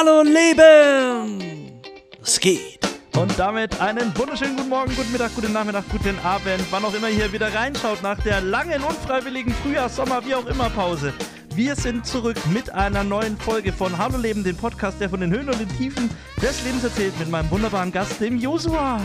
Hallo Leben! Es geht. Und damit einen wunderschönen guten Morgen, guten Mittag, guten Nachmittag, guten Abend, wann auch immer ihr hier wieder reinschaut nach der langen, unfreiwilligen Frühjahrs-, Sommer-, wie auch immer Pause. Wir sind zurück mit einer neuen Folge von Hallo Leben, dem Podcast, der von den Höhen und den Tiefen des Lebens erzählt, mit meinem wunderbaren Gast, dem Josua.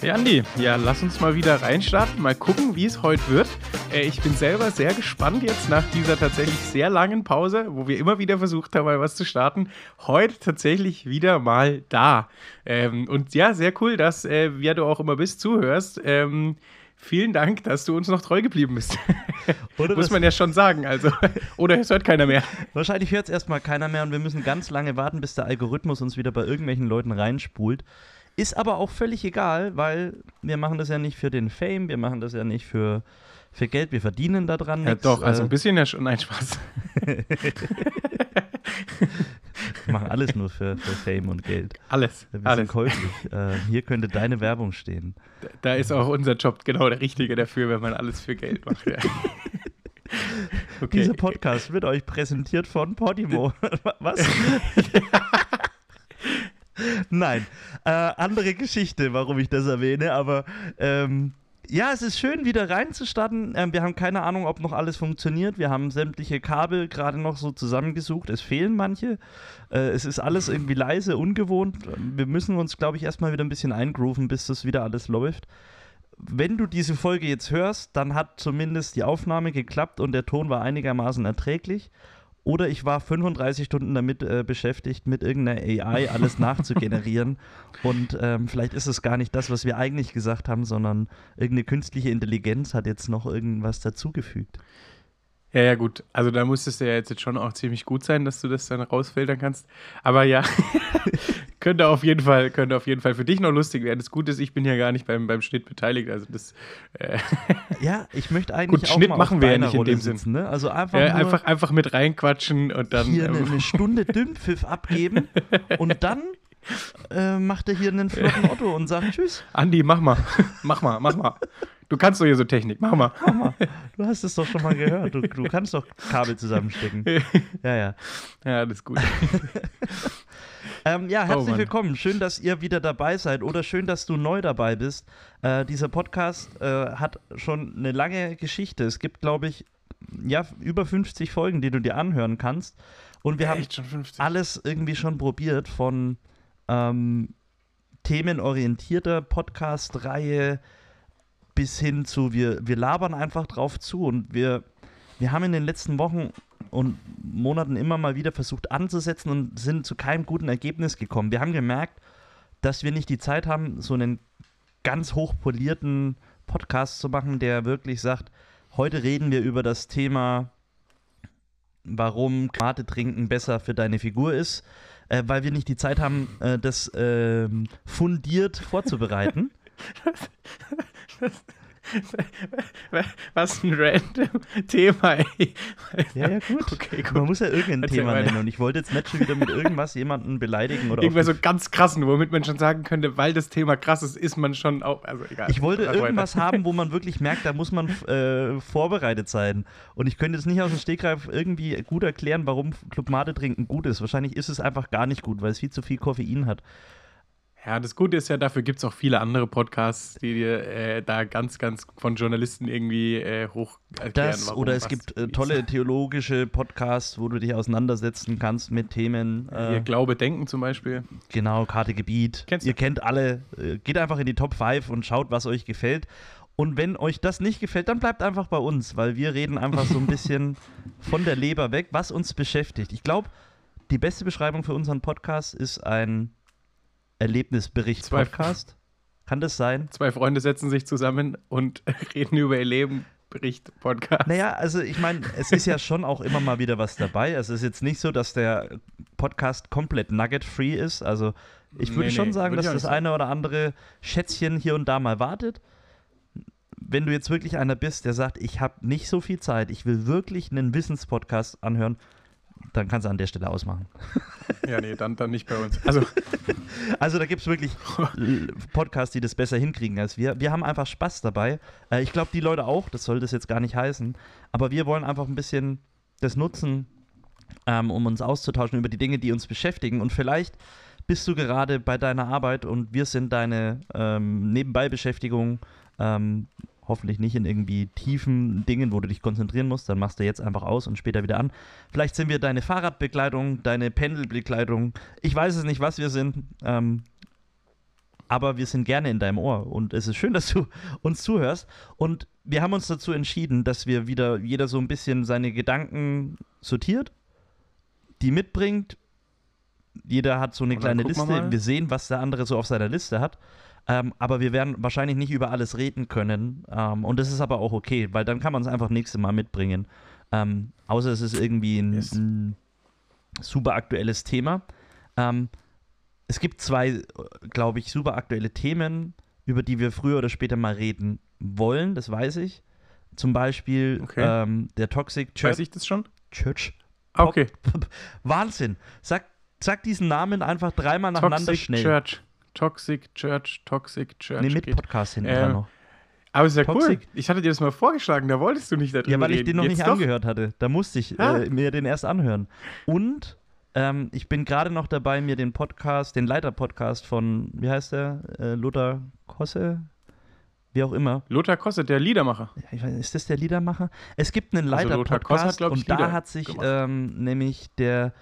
Hey Andi, ja, lass uns mal wieder reinstarten, mal gucken, wie es heute wird. Äh, ich bin selber sehr gespannt jetzt nach dieser tatsächlich sehr langen Pause, wo wir immer wieder versucht haben, mal was zu starten. Heute tatsächlich wieder mal da. Ähm, und ja, sehr cool, dass, äh, wer du auch immer bist, zuhörst. Ähm, vielen Dank, dass du uns noch treu geblieben bist. Muss man ja schon sagen. Also, oder es hört keiner mehr. Wahrscheinlich hört es erstmal keiner mehr und wir müssen ganz lange warten, bis der Algorithmus uns wieder bei irgendwelchen Leuten reinspult. Ist aber auch völlig egal, weil wir machen das ja nicht für den Fame, wir machen das ja nicht für, für Geld, wir verdienen daran Ja, nichts. doch, also Äh, ein bisschen ja schon. Nein, Spaß. Wir machen alles nur für, für Fame und Geld. Alles. Wir sind alles. käuflich. äh, hier könnte deine Werbung stehen. Da ist auch unser Job genau der richtige dafür, wenn man alles für Geld macht. Ja. Okay. Dieser Podcast wird euch präsentiert von Podimo. Was? Nein, äh, andere Geschichte, warum ich das erwähne, aber ähm, ja, es ist schön, wieder reinzustarten. Ähm, wir haben keine Ahnung, ob noch alles funktioniert. Wir haben sämtliche Kabel gerade noch so zusammengesucht. Es fehlen manche. Äh, es ist alles irgendwie leise, ungewohnt. Wir müssen uns, glaube ich, erstmal wieder ein bisschen eingrooven, bis das wieder alles läuft. Wenn du diese Folge jetzt hörst, dann hat zumindest die Aufnahme geklappt und der Ton war einigermaßen erträglich. Oder ich war 35 Stunden damit äh, beschäftigt, mit irgendeiner AI alles nachzugenerieren. Und ähm, vielleicht ist es gar nicht das, was wir eigentlich gesagt haben, sondern irgendeine künstliche Intelligenz hat jetzt noch irgendwas dazugefügt. Ja, ja, gut. Also da musstest du ja jetzt schon auch ziemlich gut sein, dass du das dann rausfiltern kannst. Aber ja, könnte auf jeden Fall, könnte auf jeden Fall für dich noch lustig werden. Das Gute ist, ich bin ja gar nicht beim, beim Schnitt beteiligt. Also das äh, Ja, ich möchte eigentlich Gut, auch Schnitt mal machen wir ja nicht in dem Sinn. sitzen, ne? Also einfach, nur einfach, einfach mit reinquatschen und dann. hier eine, ähm, eine Stunde Dünnpfiff abgeben und dann äh, macht er hier einen flotten Otto und sagt Tschüss. Andi, mach mal. mach mal, mach mal. Du kannst doch hier so Technik, mach mal. Du hast es doch schon mal gehört. Du, du kannst doch Kabel zusammenstecken. Ja, ja. Ja, ist gut. Ähm, ja, herzlich Mann. willkommen. Schön, dass ihr wieder dabei seid oder schön, dass du neu dabei bist. Äh, dieser Podcast äh, hat schon eine lange Geschichte. Es gibt, glaube ich, ja, über 50 Folgen, die du dir anhören kannst. Und wir haben Echt schon 50. alles irgendwie schon probiert von ähm, themenorientierter Podcast-Reihe bis hin zu wir, wir labern einfach drauf zu und wir, wir haben in den letzten Wochen und Monaten immer mal wieder versucht anzusetzen und sind zu keinem guten Ergebnis gekommen. Wir haben gemerkt, dass wir nicht die Zeit haben, so einen ganz hochpolierten Podcast zu machen, der wirklich sagt, heute reden wir über das Thema, warum Mate trinken besser für deine Figur ist, äh, weil wir nicht die Zeit haben, äh, das ähm, fundiert vorzubereiten. Was ein random Thema, ey. Ja, ja, gut. Okay, gut. Man muss ja irgendein Erzähl Thema weiter. nennen und ich wollte jetzt nicht schon wieder mit irgendwas jemanden beleidigen oder Irgendwas so ganz krassen, womit man schon sagen könnte, weil das Thema krass ist, ist man schon auch. Also egal. Ich wollte irgendwas haben, wo man wirklich merkt, da muss man äh, vorbereitet sein. Und ich könnte jetzt nicht aus dem Stegreif irgendwie gut erklären, warum Club Mate trinken gut ist. Wahrscheinlich ist es einfach gar nicht gut, weil es viel zu viel Koffein hat. Ja, das Gute ist ja, dafür gibt es auch viele andere Podcasts, die dir äh, da ganz, ganz von Journalisten irgendwie äh, hoch erklären. Das warum, oder es gibt äh, tolle theologische Podcasts, wo du dich auseinandersetzen kannst mit Themen. Hier, Äh, Glaube, Denken zum Beispiel. Genau, Karte Gebiet. Kennst? Ihr kennt alle. Äh, Geht einfach in die Top 5 und schaut, was euch gefällt. Und wenn euch das nicht gefällt, dann bleibt einfach bei uns, weil wir reden einfach so ein bisschen von der Leber weg, was uns beschäftigt. Ich glaube, die beste Beschreibung für unseren Podcast ist ein Erlebnisbericht-Podcast. Kann das sein? Zwei Freunde setzen sich zusammen und reden über ihr Leben. Bericht, Podcast. Naja, also ich meine, es ist ja schon auch immer mal wieder was dabei. Es ist jetzt nicht so, dass der Podcast komplett nugget-free ist. Also ich würde Nee, schon nee, sagen, würde dass das eine oder andere Schätzchen hier und da mal wartet. Wenn du jetzt wirklich einer bist, der sagt, ich habe nicht so viel Zeit, ich will wirklich einen Wissenspodcast anhören, dann kannst du an der Stelle ausmachen. Ja, nee, dann, dann nicht bei uns. Also, Also da gibt es wirklich Podcasts, die das besser hinkriegen als wir. Wir haben einfach Spaß dabei. Äh, ich glaube, die Leute auch, das soll das jetzt gar nicht heißen. Aber wir wollen einfach ein bisschen das nutzen, ähm, um uns auszutauschen über die Dinge, die uns beschäftigen. Und vielleicht bist du gerade bei deiner Arbeit und wir sind deine ähm, Nebenbeibeschäftigung. Ähm, hoffentlich nicht in irgendwie tiefen Dingen, wo du dich konzentrieren musst. Dann machst du jetzt einfach aus und später wieder an. Vielleicht sind wir deine Fahrradbekleidung, deine Pendelbekleidung. Ich weiß es nicht, was wir sind. Ähm, aber wir sind gerne in deinem Ohr und es ist schön, dass du uns zuhörst. Und wir haben uns dazu entschieden, dass wir wieder jeder so ein bisschen seine Gedanken sortiert, die mitbringt. Jeder hat so eine kleine Liste. Wir sehen, was der andere so auf seiner Liste hat. Ähm, aber wir werden wahrscheinlich nicht über alles reden können. Ähm, und das ist aber auch okay, weil dann kann man es einfach nächste Mal mitbringen. Ähm, außer es ist irgendwie ein, Yes. ein super aktuelles Thema. Ähm, es gibt zwei, glaube ich, super aktuelle Themen, über die wir früher oder später mal reden wollen, das weiß ich. Zum Beispiel Okay. ähm, der Toxic Church. Weiß ich das schon? Church. Ah, okay. Wahnsinn. Sag, sag diesen Namen einfach dreimal nacheinander Toxic schnell. Church. Toxic Church, Toxic Church. Nee, mit geht. Podcast hinten dran noch. Aber ist ja cool. Toxic. Ich hatte dir das mal vorgeschlagen, da wolltest du nicht darüber Ja, weil ich den noch Jetzt nicht doch. angehört hatte. Da musste ich äh, mir den erst anhören. Und ähm, ich bin gerade noch dabei, mir den Podcast, den Leiter-Podcast von, wie heißt der? Äh, Lothar Kosse? Wie auch immer. Lothar Kosse, der Liedermacher. Ja, weiß, ist das der Liedermacher? Es gibt einen Also Leiter-Podcast ich, und da hat sich ähm, nämlich der,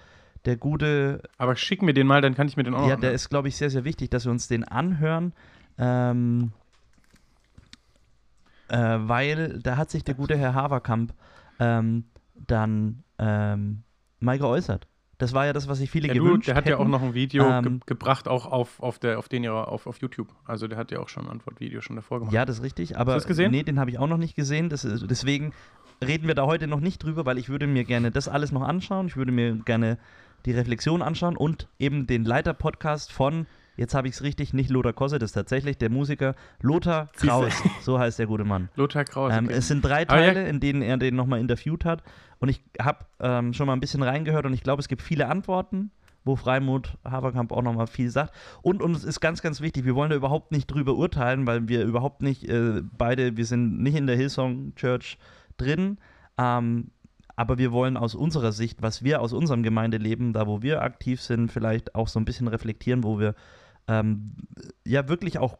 der gute, Aber schick mir den mal, dann kann ich mir den auch noch ja, der ist, glaube ich, sehr, sehr wichtig, dass wir uns den anhören, ähm, äh, weil da hat sich der gute Herr Haverkamp ähm, dann ähm, mal geäußert. Das war ja das, was sich viele Ja, gewünscht der hat ja hätten. auch noch ein Video Ähm, ge gebracht, auch auf, auf, der, auf den ihrer, auf, auf YouTube. Also der hat ja auch schon ein Antwortvideo schon davor gemacht. Ja, das ist richtig. Aber Hast du das gesehen? nee, den habe ich auch noch nicht gesehen. Das ist, deswegen reden wir da heute noch nicht drüber, weil ich würde mir gerne das alles noch anschauen. Ich würde mir gerne die Reflexion anschauen und eben den Leiter-Podcast von, jetzt habe ich es richtig, nicht Lothar Kosse, das ist tatsächlich der Musiker Lothar. Kraus. So heißt der gute Mann. Lothar Kraus. Ähm, okay. es sind drei Aber ja- Teile, in denen er den nochmal interviewt hat. Und ich habe ähm, schon mal ein bisschen reingehört und ich glaube, es gibt viele Antworten, wo Freimut Haberkamp auch nochmal viel sagt. Und uns ist ganz, ganz wichtig, wir wollen da überhaupt nicht drüber urteilen, weil wir überhaupt nicht äh, beide, wir sind nicht in der Hillsong Church drin. Ähm, aber wir wollen aus unserer Sicht, was wir aus unserem Gemeindeleben, da wo wir aktiv sind, vielleicht auch so ein bisschen reflektieren, wo wir ähm, ja wirklich auch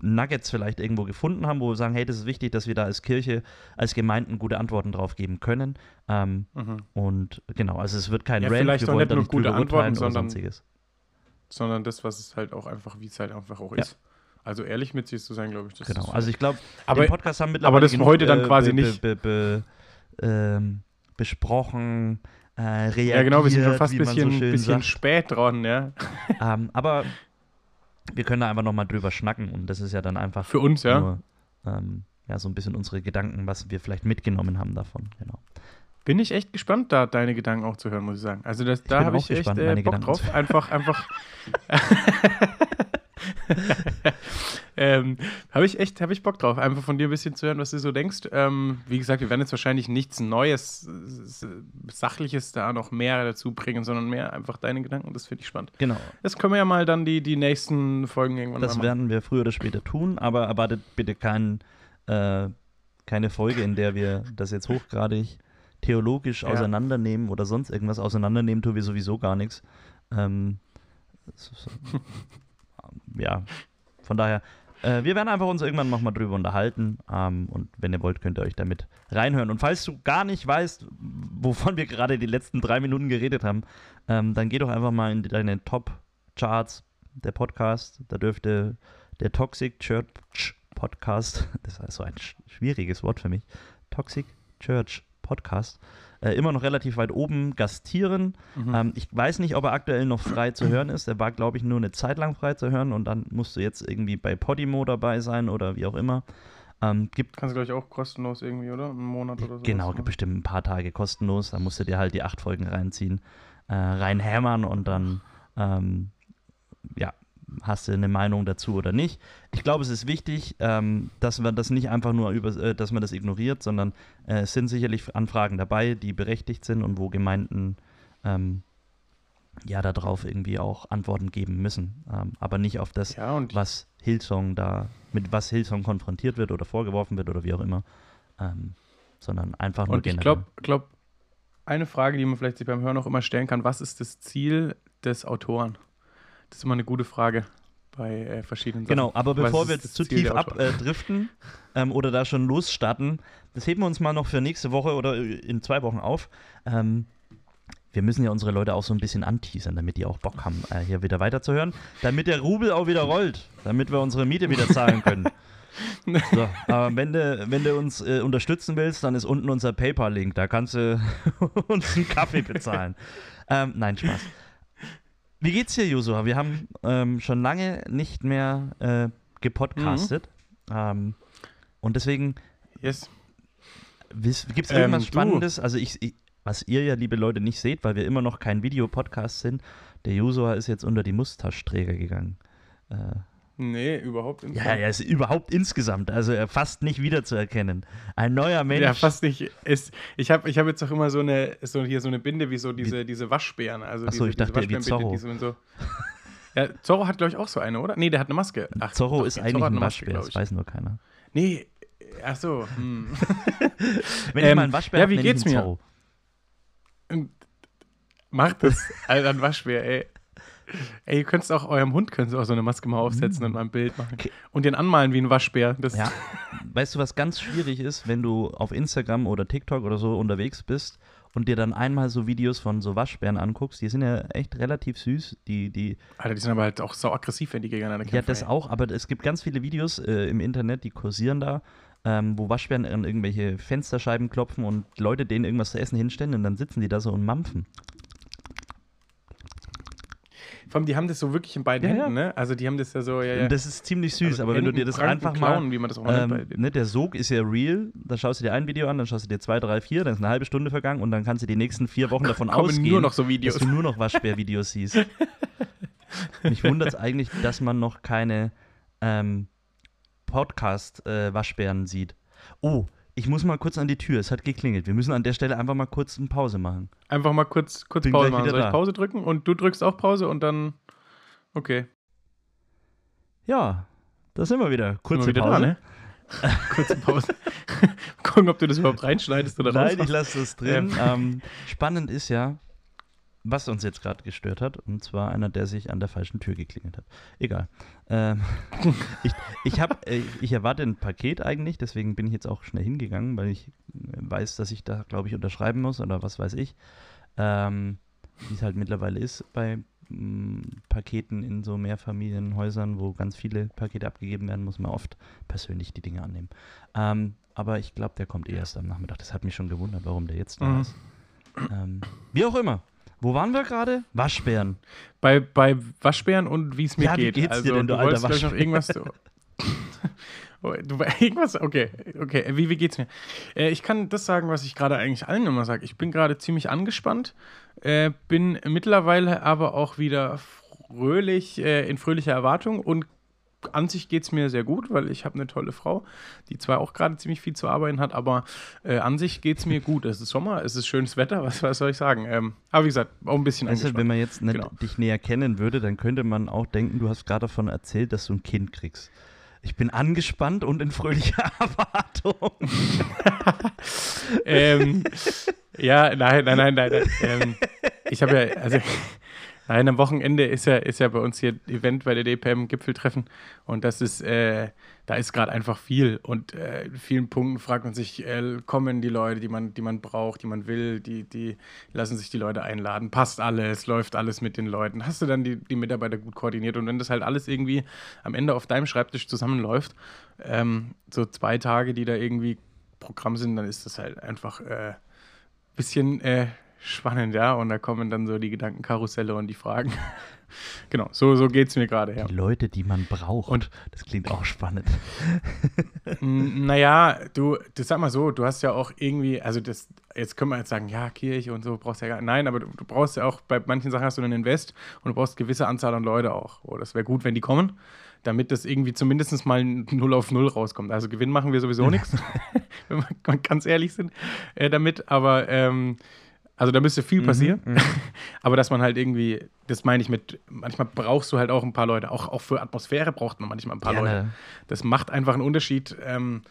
Nuggets vielleicht irgendwo gefunden haben, wo wir sagen, hey, das ist wichtig, dass wir da als Kirche, als Gemeinden gute Antworten drauf geben können. Ähm, mhm. und genau, also es wird kein Ja, Rant, vielleicht wir wollen nicht nur gute Antworten, sondern-. Sondern das, was es halt auch einfach, wie es halt einfach auch Ja. ist. Also ehrlich mit sich zu sein, glaube ich. Das Genau, ist also ich glaube, Aber- Podcast haben mittlerweile aber das genug, heute dann äh, quasi be, nicht. Be, be, be, ähm, besprochen, äh, reagiert, ja, genau, wir sind schon fast ein bisschen, so bisschen spät dran, ja. ähm, aber wir können da einfach nochmal drüber schnacken und das ist ja dann einfach Für uns, ja. nur ähm, ja, so ein bisschen unsere Gedanken, was wir vielleicht mitgenommen haben davon. Genau. Bin ich echt gespannt, da deine Gedanken auch zu hören, muss ich sagen. Also das, da habe ich echt gespannt, äh, meine Bock Gedanken drauf. Einfach, einfach. ähm, habe ich echt, habe ich Bock drauf, einfach von dir ein bisschen zu hören, was du so denkst. Ähm, wie gesagt, wir werden jetzt wahrscheinlich nichts Neues, Sachliches da noch mehr dazu bringen, sondern mehr einfach deine Gedanken. Das finde ich spannend. Genau. Das können wir ja mal dann die, die nächsten Folgen irgendwann Das machen. werden wir früher oder später tun, aber erwartet bitte kein, äh, keine Folge, in der wir das jetzt hochgradig theologisch Ja. auseinandernehmen oder sonst irgendwas auseinandernehmen, tun wir sowieso gar nichts. Ähm, ja, von daher, äh, wir werden einfach uns irgendwann nochmal drüber unterhalten ähm, und wenn ihr wollt, könnt ihr euch damit reinhören. Und falls du gar nicht weißt, wovon wir gerade die letzten drei Minuten geredet haben, ähm, dann geh doch einfach mal in deine Top-Charts der Podcast. Da dürfte der Toxic Church Podcast, das ist so ein sch- schwieriges Wort für mich, Toxic Church Podcast, äh, immer noch relativ weit oben gastieren. Mhm. Ähm, ich weiß nicht, ob er aktuell noch frei zu hören ist. Er war, glaube ich, nur eine Zeit lang frei zu hören und dann musst du jetzt irgendwie bei Podimo dabei sein oder wie auch immer. Ähm, gibt Kannst du, glaube ich, auch kostenlos irgendwie, oder? Einen Monat oder so. Genau, gibt bestimmt ein paar Tage kostenlos. Da musst du dir halt die acht Folgen reinziehen, äh, reinhämmern und dann, ähm, ja, hast du eine Meinung dazu oder nicht. Ich glaube, es ist wichtig, ähm, dass man das nicht einfach nur über, äh, dass man das ignoriert, sondern äh, es sind sicherlich Anfragen dabei, die berechtigt sind und wo Gemeinden ähm, ja darauf irgendwie auch Antworten geben müssen. Ähm, aber nicht auf das, Ja, was Hillsong da, mit was Hillsong konfrontiert wird oder vorgeworfen wird oder wie auch immer. Ähm, sondern einfach nur Und ich generell. glaube, glaub, eine Frage, die man vielleicht sich beim Hören auch immer stellen kann. Was ist das Ziel des Autoren? Das ist immer eine gute Frage bei äh, verschiedenen Sachen. Genau, aber bevor wir jetzt zu Ziel tief abdriften ähm, oder da schon losstarten, das heben wir uns mal noch für nächste Woche oder in zwei Wochen auf. Ähm, wir müssen ja unsere Leute auch so ein bisschen anteasern, damit die auch Bock haben, äh, hier wieder weiterzuhören, damit der Rubel auch wieder rollt, damit wir unsere Miete wieder zahlen können. So, aber wenn du, wenn du uns äh, unterstützen willst, dann ist unten unser PayPal-Link. Da kannst du uns einen Kaffee bezahlen. ähm, nein, Spaß. Wie geht's dir, Josua? Wir haben ähm, schon lange nicht mehr äh, gepodcastet. Mhm. Ähm, und deswegen Yes. gibt es Ähm, irgendwas du. Spannendes? Also ich, ich, was ihr ja, liebe Leute, nicht seht, weil wir immer noch kein Videopodcast sind. Der Josua ist jetzt unter die Mustache-Träger gegangen. Äh, Nee, überhaupt nicht. ja, er ist überhaupt insgesamt, also er fast nicht wiederzuerkennen. Ein neuer Mensch. Ja, fast nicht. Ist, ich habe ich hab jetzt auch immer so eine, so hier so eine Binde wie so diese, diese Waschbären. Also Ach so, diese, ich dachte, diese wie Zorro. die so so. Ja, Zorro hat, glaube ich, auch so eine, oder? Nee, der hat eine Maske. Ach, Zorro doch, ist eigentlich hat ein Maske, Waschbär, das weiß nur keiner. Nee, ach so. Hm. Wenn ich Ähm, mal einen Waschbär ja, wie ich geht's mir? Zorro. Macht das, Alter, ein Waschbär, ey. Ey, ihr könnt auch eurem Hund könnt ihr auch so eine Maske mal aufsetzen und mal ein Bild machen. Und den anmalen wie ein Waschbär. Das, Ja. Weißt du, was ganz schwierig ist, wenn du auf Instagram oder TikTok oder so unterwegs bist und dir dann einmal so Videos von so Waschbären anguckst? Die sind ja echt relativ süß. Die, die, Alter, die sind aber halt auch sau aggressiv, wenn die gegeneinander kämpfen. ja, das auch, aber es gibt ganz viele Videos äh, im Internet, die kursieren da, ähm, wo Waschbären an irgendwelche Fensterscheiben klopfen und Leute denen irgendwas zu essen hinstellen und dann sitzen die da so und mampfen. Vor allem, die haben das so wirklich in beiden Ja. Händen, ne? Also die haben das ja so, ja, ja. Das ist ziemlich süß, Also aber wenn du Händen, dir das einfach mal Klauen, wie man das auch nennt Ähm, dem. ne, der Sog ist ja real. Da schaust du dir ein Video an, dann schaust du dir zwei, drei, vier, dann ist eine halbe Stunde vergangen und dann kannst du die nächsten vier Wochen davon Kommen ausgehen, nur noch so Videos. dass du nur noch Waschbär-Videos siehst. Mich wundert es eigentlich, dass man noch keine ähm, Podcast-Waschbären sieht. Oh, ich muss mal kurz an die Tür. Es hat geklingelt. Wir müssen an der Stelle einfach mal kurz eine Pause machen. Einfach mal kurz, kurz Bin Pause machen. Soll ich da. Pause drücken? Und du drückst auch Pause und dann. Okay. Ja, da sind wir wieder. Kurze wir wieder Pause. da, ne? Kurze Pause. Gucken, ob du das überhaupt reinschneidest oder Nein, ich lasse das drin. Ähm, spannend ist ja, was uns jetzt gerade gestört hat. Und zwar einer, der sich an der falschen Tür geklingelt hat. Egal. Ähm, ich, ich, hab, äh, ich erwarte ein Paket eigentlich, deswegen bin ich jetzt auch schnell hingegangen, weil ich äh, weiß, dass ich da, glaube ich, unterschreiben muss oder was weiß ich. Ähm, Wie es halt mittlerweile ist bei mm, Paketen in so Mehrfamilienhäusern, wo ganz viele Pakete abgegeben werden, muss man oft persönlich die Dinge annehmen. Ähm, aber ich glaube, der kommt eh erst am Nachmittag. Das hat mich schon gewundert, warum der jetzt da Mhm. ist. Ähm, wie auch immer. Wo waren wir gerade? Waschbären. Bei, bei Waschbären und wie es mir Ja, wie geht. geht's dir also, denn, du du alter wolltest gleich noch Waschbär? irgendwas. Du, irgendwas? Okay, okay. Wie, wie geht's mir? Äh, ich kann das sagen, was ich gerade eigentlich allen immer sage. Ich bin gerade ziemlich angespannt, äh, bin mittlerweile aber auch wieder fröhlich, äh, in fröhlicher Erwartung und an sich geht es mir sehr gut, weil ich habe eine tolle Frau, die zwar auch gerade ziemlich viel zu arbeiten hat, aber äh, an sich geht es mir gut. Es ist Sommer, es ist schönes Wetter, was, was soll ich sagen? Ähm, aber wie gesagt, auch ein bisschen angespannt. wenn man jetzt nicht Genau. dich näher kennen würde, dann könnte man auch denken, du hast gerade davon erzählt, dass du ein Kind kriegst. Ich bin angespannt und in fröhlicher Erwartung. ähm, ja, nein, nein, nein, nein. nein. Ähm, ich habe ja, also, nein, am Wochenende ist ja, ist ja bei uns hier Event bei der DPM Gipfeltreffen. Und das ist, äh, da ist gerade einfach viel. Und äh, in vielen Punkten fragt man sich, äh, kommen die Leute, die man, die man braucht, die man will, die, die lassen sich die Leute einladen, passt alles, läuft alles mit den Leuten, hast du dann die, die Mitarbeiter gut koordiniert? Und wenn das halt alles irgendwie am Ende auf deinem Schreibtisch zusammenläuft, ähm, so zwei Tage, die da irgendwie Programm sind, dann ist das halt einfach äh, bisschen äh, spannend, ja. Und da kommen dann so die Gedankenkarusselle und die Fragen. genau, so, so geht es mir gerade, ja. Die Leute, die man braucht. Und- das klingt auch spannend. Naja, du, das sag mal so, du hast ja auch irgendwie, also das, jetzt können wir jetzt sagen, ja, Kirche und so brauchst du ja gar Nein, aber du, du brauchst ja auch, bei manchen Sachen hast du einen Invest und du brauchst eine gewisse Anzahl an Leute auch. Oh, das wäre gut, wenn die kommen, damit das irgendwie zumindest mal 0 auf 0 rauskommt. Also Gewinn machen wir sowieso nichts, wenn wir ganz ehrlich sind äh, damit, aber ähm, also da müsste viel passieren. Aber dass man halt irgendwie, das meine ich mit, manchmal brauchst du halt auch ein paar Leute. Auch, auch für Atmosphäre braucht man manchmal ein paar Gerne. Leute. Das macht einfach einen Unterschied. Ähm,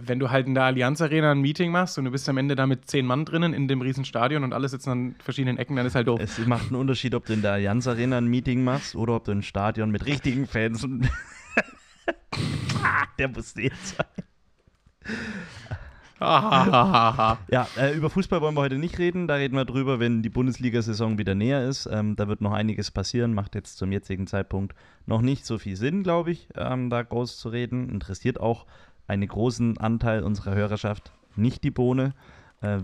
wenn du halt in der Allianz Arena ein Meeting machst und du bist am Ende da mit zehn Mann drinnen in dem riesen Stadion und alle sitzen an verschiedenen Ecken, dann ist halt doof. Es macht einen Unterschied, ob du in der Allianz Arena ein Meeting machst oder ob du ein Stadion mit richtigen Fans und der muss jetzt sein. ja, äh, über Fußball wollen wir heute nicht reden. Da reden wir drüber, wenn die Bundesliga-Saison wieder näher ist. Ähm, da wird noch einiges passieren. Macht jetzt zum jetzigen Zeitpunkt noch nicht so viel Sinn, glaube ich, ähm, da groß zu reden. Interessiert auch einen großen Anteil unserer Hörerschaft nicht die Bohne. Äh,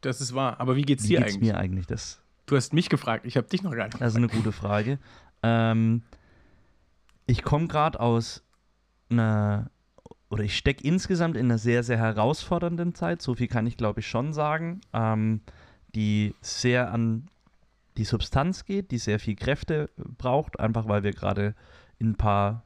das ist wahr. Aber wie geht's wie dir geht's eigentlich? mir eigentlich? Das, Du hast mich gefragt. Ich habe dich noch gar nicht. das ist eine gute Frage. Ähm, ich komme gerade aus einer, oder ich stecke insgesamt in einer sehr, sehr herausfordernden Zeit. So viel kann ich, glaube ich, schon sagen. Ähm, die sehr an die Substanz geht, die sehr viel Kräfte braucht, einfach weil wir gerade in ein paar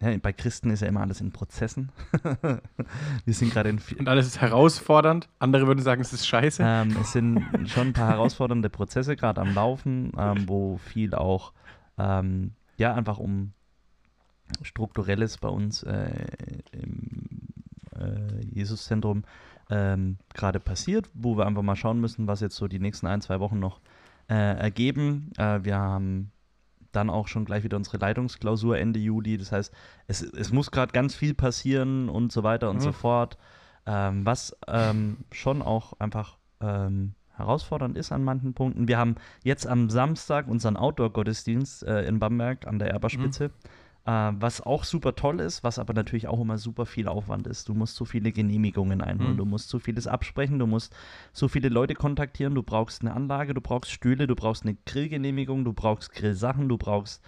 ja, bei Christen ist ja immer alles in Prozessen. wir sind gerade in Und alles ist herausfordernd. Andere würden sagen, es ist scheiße. ähm, es sind schon ein paar herausfordernde Prozesse gerade am Laufen, ähm, wo viel auch ähm, ja einfach um strukturelles bei uns äh, im äh, Jesuszentrum ähm, gerade passiert, wo wir einfach mal schauen müssen, was jetzt so die nächsten ein, zwei Wochen noch äh, ergeben. Äh, wir haben dann auch schon gleich wieder unsere Leitungsklausur Ende Juli. Das heißt, es, es muss gerade ganz viel passieren und so weiter und Mhm. so fort. Ähm, was ähm, schon auch einfach ähm, herausfordernd ist an manchen Punkten. Wir haben jetzt am Samstag unseren Outdoor-Gottesdienst äh, in Bamberg an der Erberspitze, äh, was auch super toll ist, was aber natürlich auch immer super viel Aufwand ist. Du musst so viele Genehmigungen einholen, Mhm. du musst so vieles absprechen, du musst so viele Leute kontaktieren, du brauchst eine Anlage, du brauchst Stühle, du brauchst eine Grillgenehmigung, du brauchst Grillsachen, du brauchst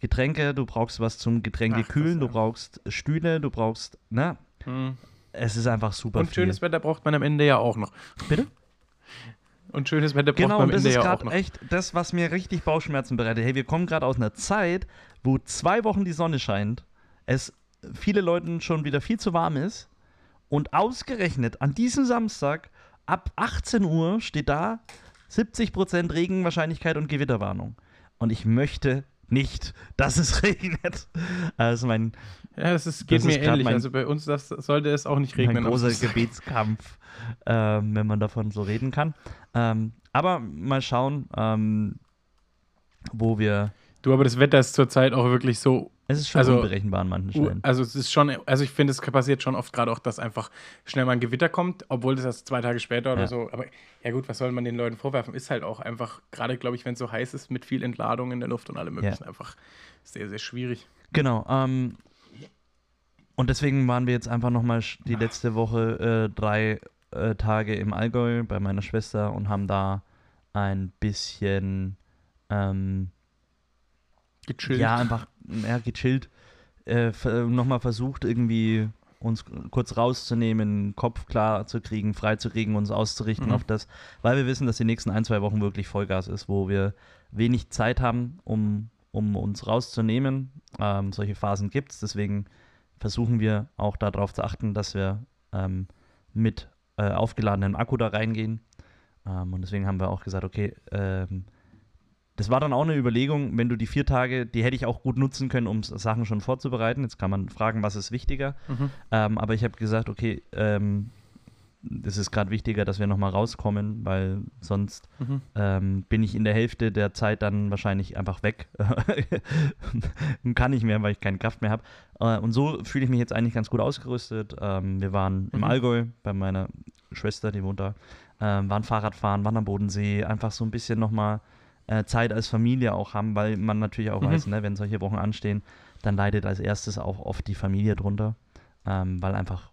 Getränke, du brauchst was zum Getränke Ach, das, kühlen, du ja. brauchst Stühle, du brauchst, ne? Hm. Es ist einfach super Und viel. schönes Wetter braucht man am Ende ja auch noch. Bitte? Und schönes Wetter braucht Genau, man am und das Ende ist ja auch gerade noch. echt das, was mir richtig Bauchschmerzen bereitet. Hey, wir kommen gerade aus einer Zeit, wo zwei Wochen die Sonne scheint, es viele Leuten schon wieder viel zu warm ist und ausgerechnet an diesem Samstag ab 18 Uhr steht da 70% Regenwahrscheinlichkeit und Gewitterwarnung. Und ich möchte nicht, dass es regnet. Also mein, Ja, das ist, geht Das mir ist ähnlich. mein- also bei uns das, sollte es auch nicht regnen. am großer Samstag. Gebetskampf, ähm, wenn man davon so reden kann. Ähm, aber mal schauen, ähm, wo wir Du, aber das Wetter ist zurzeit auch wirklich so Es ist schon Also, unberechenbar an manchen Stellen. Also es ist schon, also ich finde, es passiert schon oft gerade auch, dass einfach schnell mal ein Gewitter kommt, obwohl das erst zwei Tage später oder Ja. so. Aber ja gut, was soll man den Leuten vorwerfen? Ist halt auch einfach, gerade glaube ich, wenn es so heiß ist, mit viel Entladung in der Luft und allem möglichen, einfach sehr, sehr schwierig. Genau. Ähm, und deswegen waren wir jetzt einfach nochmal die letzte Woche äh, drei äh, Tage im Allgäu bei meiner Schwester und haben da ein bisschen ähm, Gechillt. ja einfach ja, gechillt. Äh, nochmal versucht irgendwie uns kurz rauszunehmen, Kopf klar zu kriegen, frei zu kriegen, uns auszurichten Mhm. auf das, weil wir wissen, dass die nächsten ein, zwei Wochen wirklich Vollgas ist, wo wir wenig Zeit haben, um, um uns rauszunehmen. Ähm, solche Phasen gibt es, deswegen versuchen wir auch darauf zu achten, dass wir ähm, mit äh, aufgeladenem Akku da reingehen. Ähm, und deswegen haben wir auch gesagt, okay, ähm, das war dann auch eine Überlegung, wenn du die vier Tage, die hätte ich auch gut nutzen können, um Sachen schon vorzubereiten. Jetzt kann man fragen, was ist wichtiger. Mhm. Ähm, aber ich habe gesagt, okay, ähm, es ist gerade wichtiger, dass wir nochmal rauskommen, weil sonst Mhm. ähm, bin ich in der Hälfte der Zeit dann wahrscheinlich einfach weg und kann nicht mehr, weil ich keine Kraft mehr habe. Äh, und so fühle ich mich jetzt eigentlich ganz gut ausgerüstet. Ähm, wir waren im Mhm. Allgäu bei meiner Schwester, die wohnt da, ähm, waren Fahrradfahren, waren am Bodensee, einfach so ein bisschen nochmal äh, Zeit als Familie auch haben, weil man natürlich auch Mhm. weiß, ne, wenn solche Wochen anstehen, dann leidet als erstes auch oft die Familie drunter, ähm, weil einfach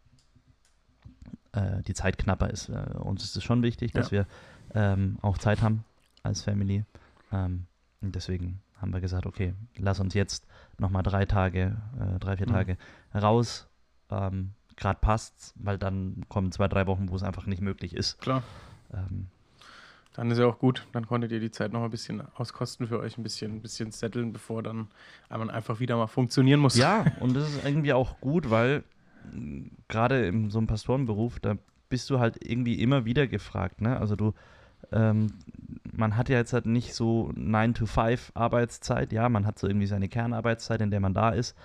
äh, die Zeit knapper ist. Äh, uns ist es schon wichtig, dass wir ähm, auch Zeit haben als Family. Ähm, und deswegen haben wir gesagt, okay, lass uns jetzt nochmal drei Tage, äh, drei, vier Mhm. Tage raus. Ähm, Gerade passt's, weil dann kommen zwei, drei Wochen, wo es einfach nicht möglich ist. Klar. Dann ist ja auch gut. Dann konntet ihr die Zeit noch ein bisschen auskosten für euch, ein bisschen, ein bisschen setteln, bevor dann man einfach wieder mal funktionieren muss. Ja, und das ist irgendwie auch gut, weil gerade in so einem Pastorenberuf, da bist du halt irgendwie immer wieder gefragt. Ne? Also du, ähm, man hat ja jetzt halt nicht so 9 to 5 Arbeitszeit, ja, man hat so irgendwie seine Kernarbeitszeit, in der man da ist.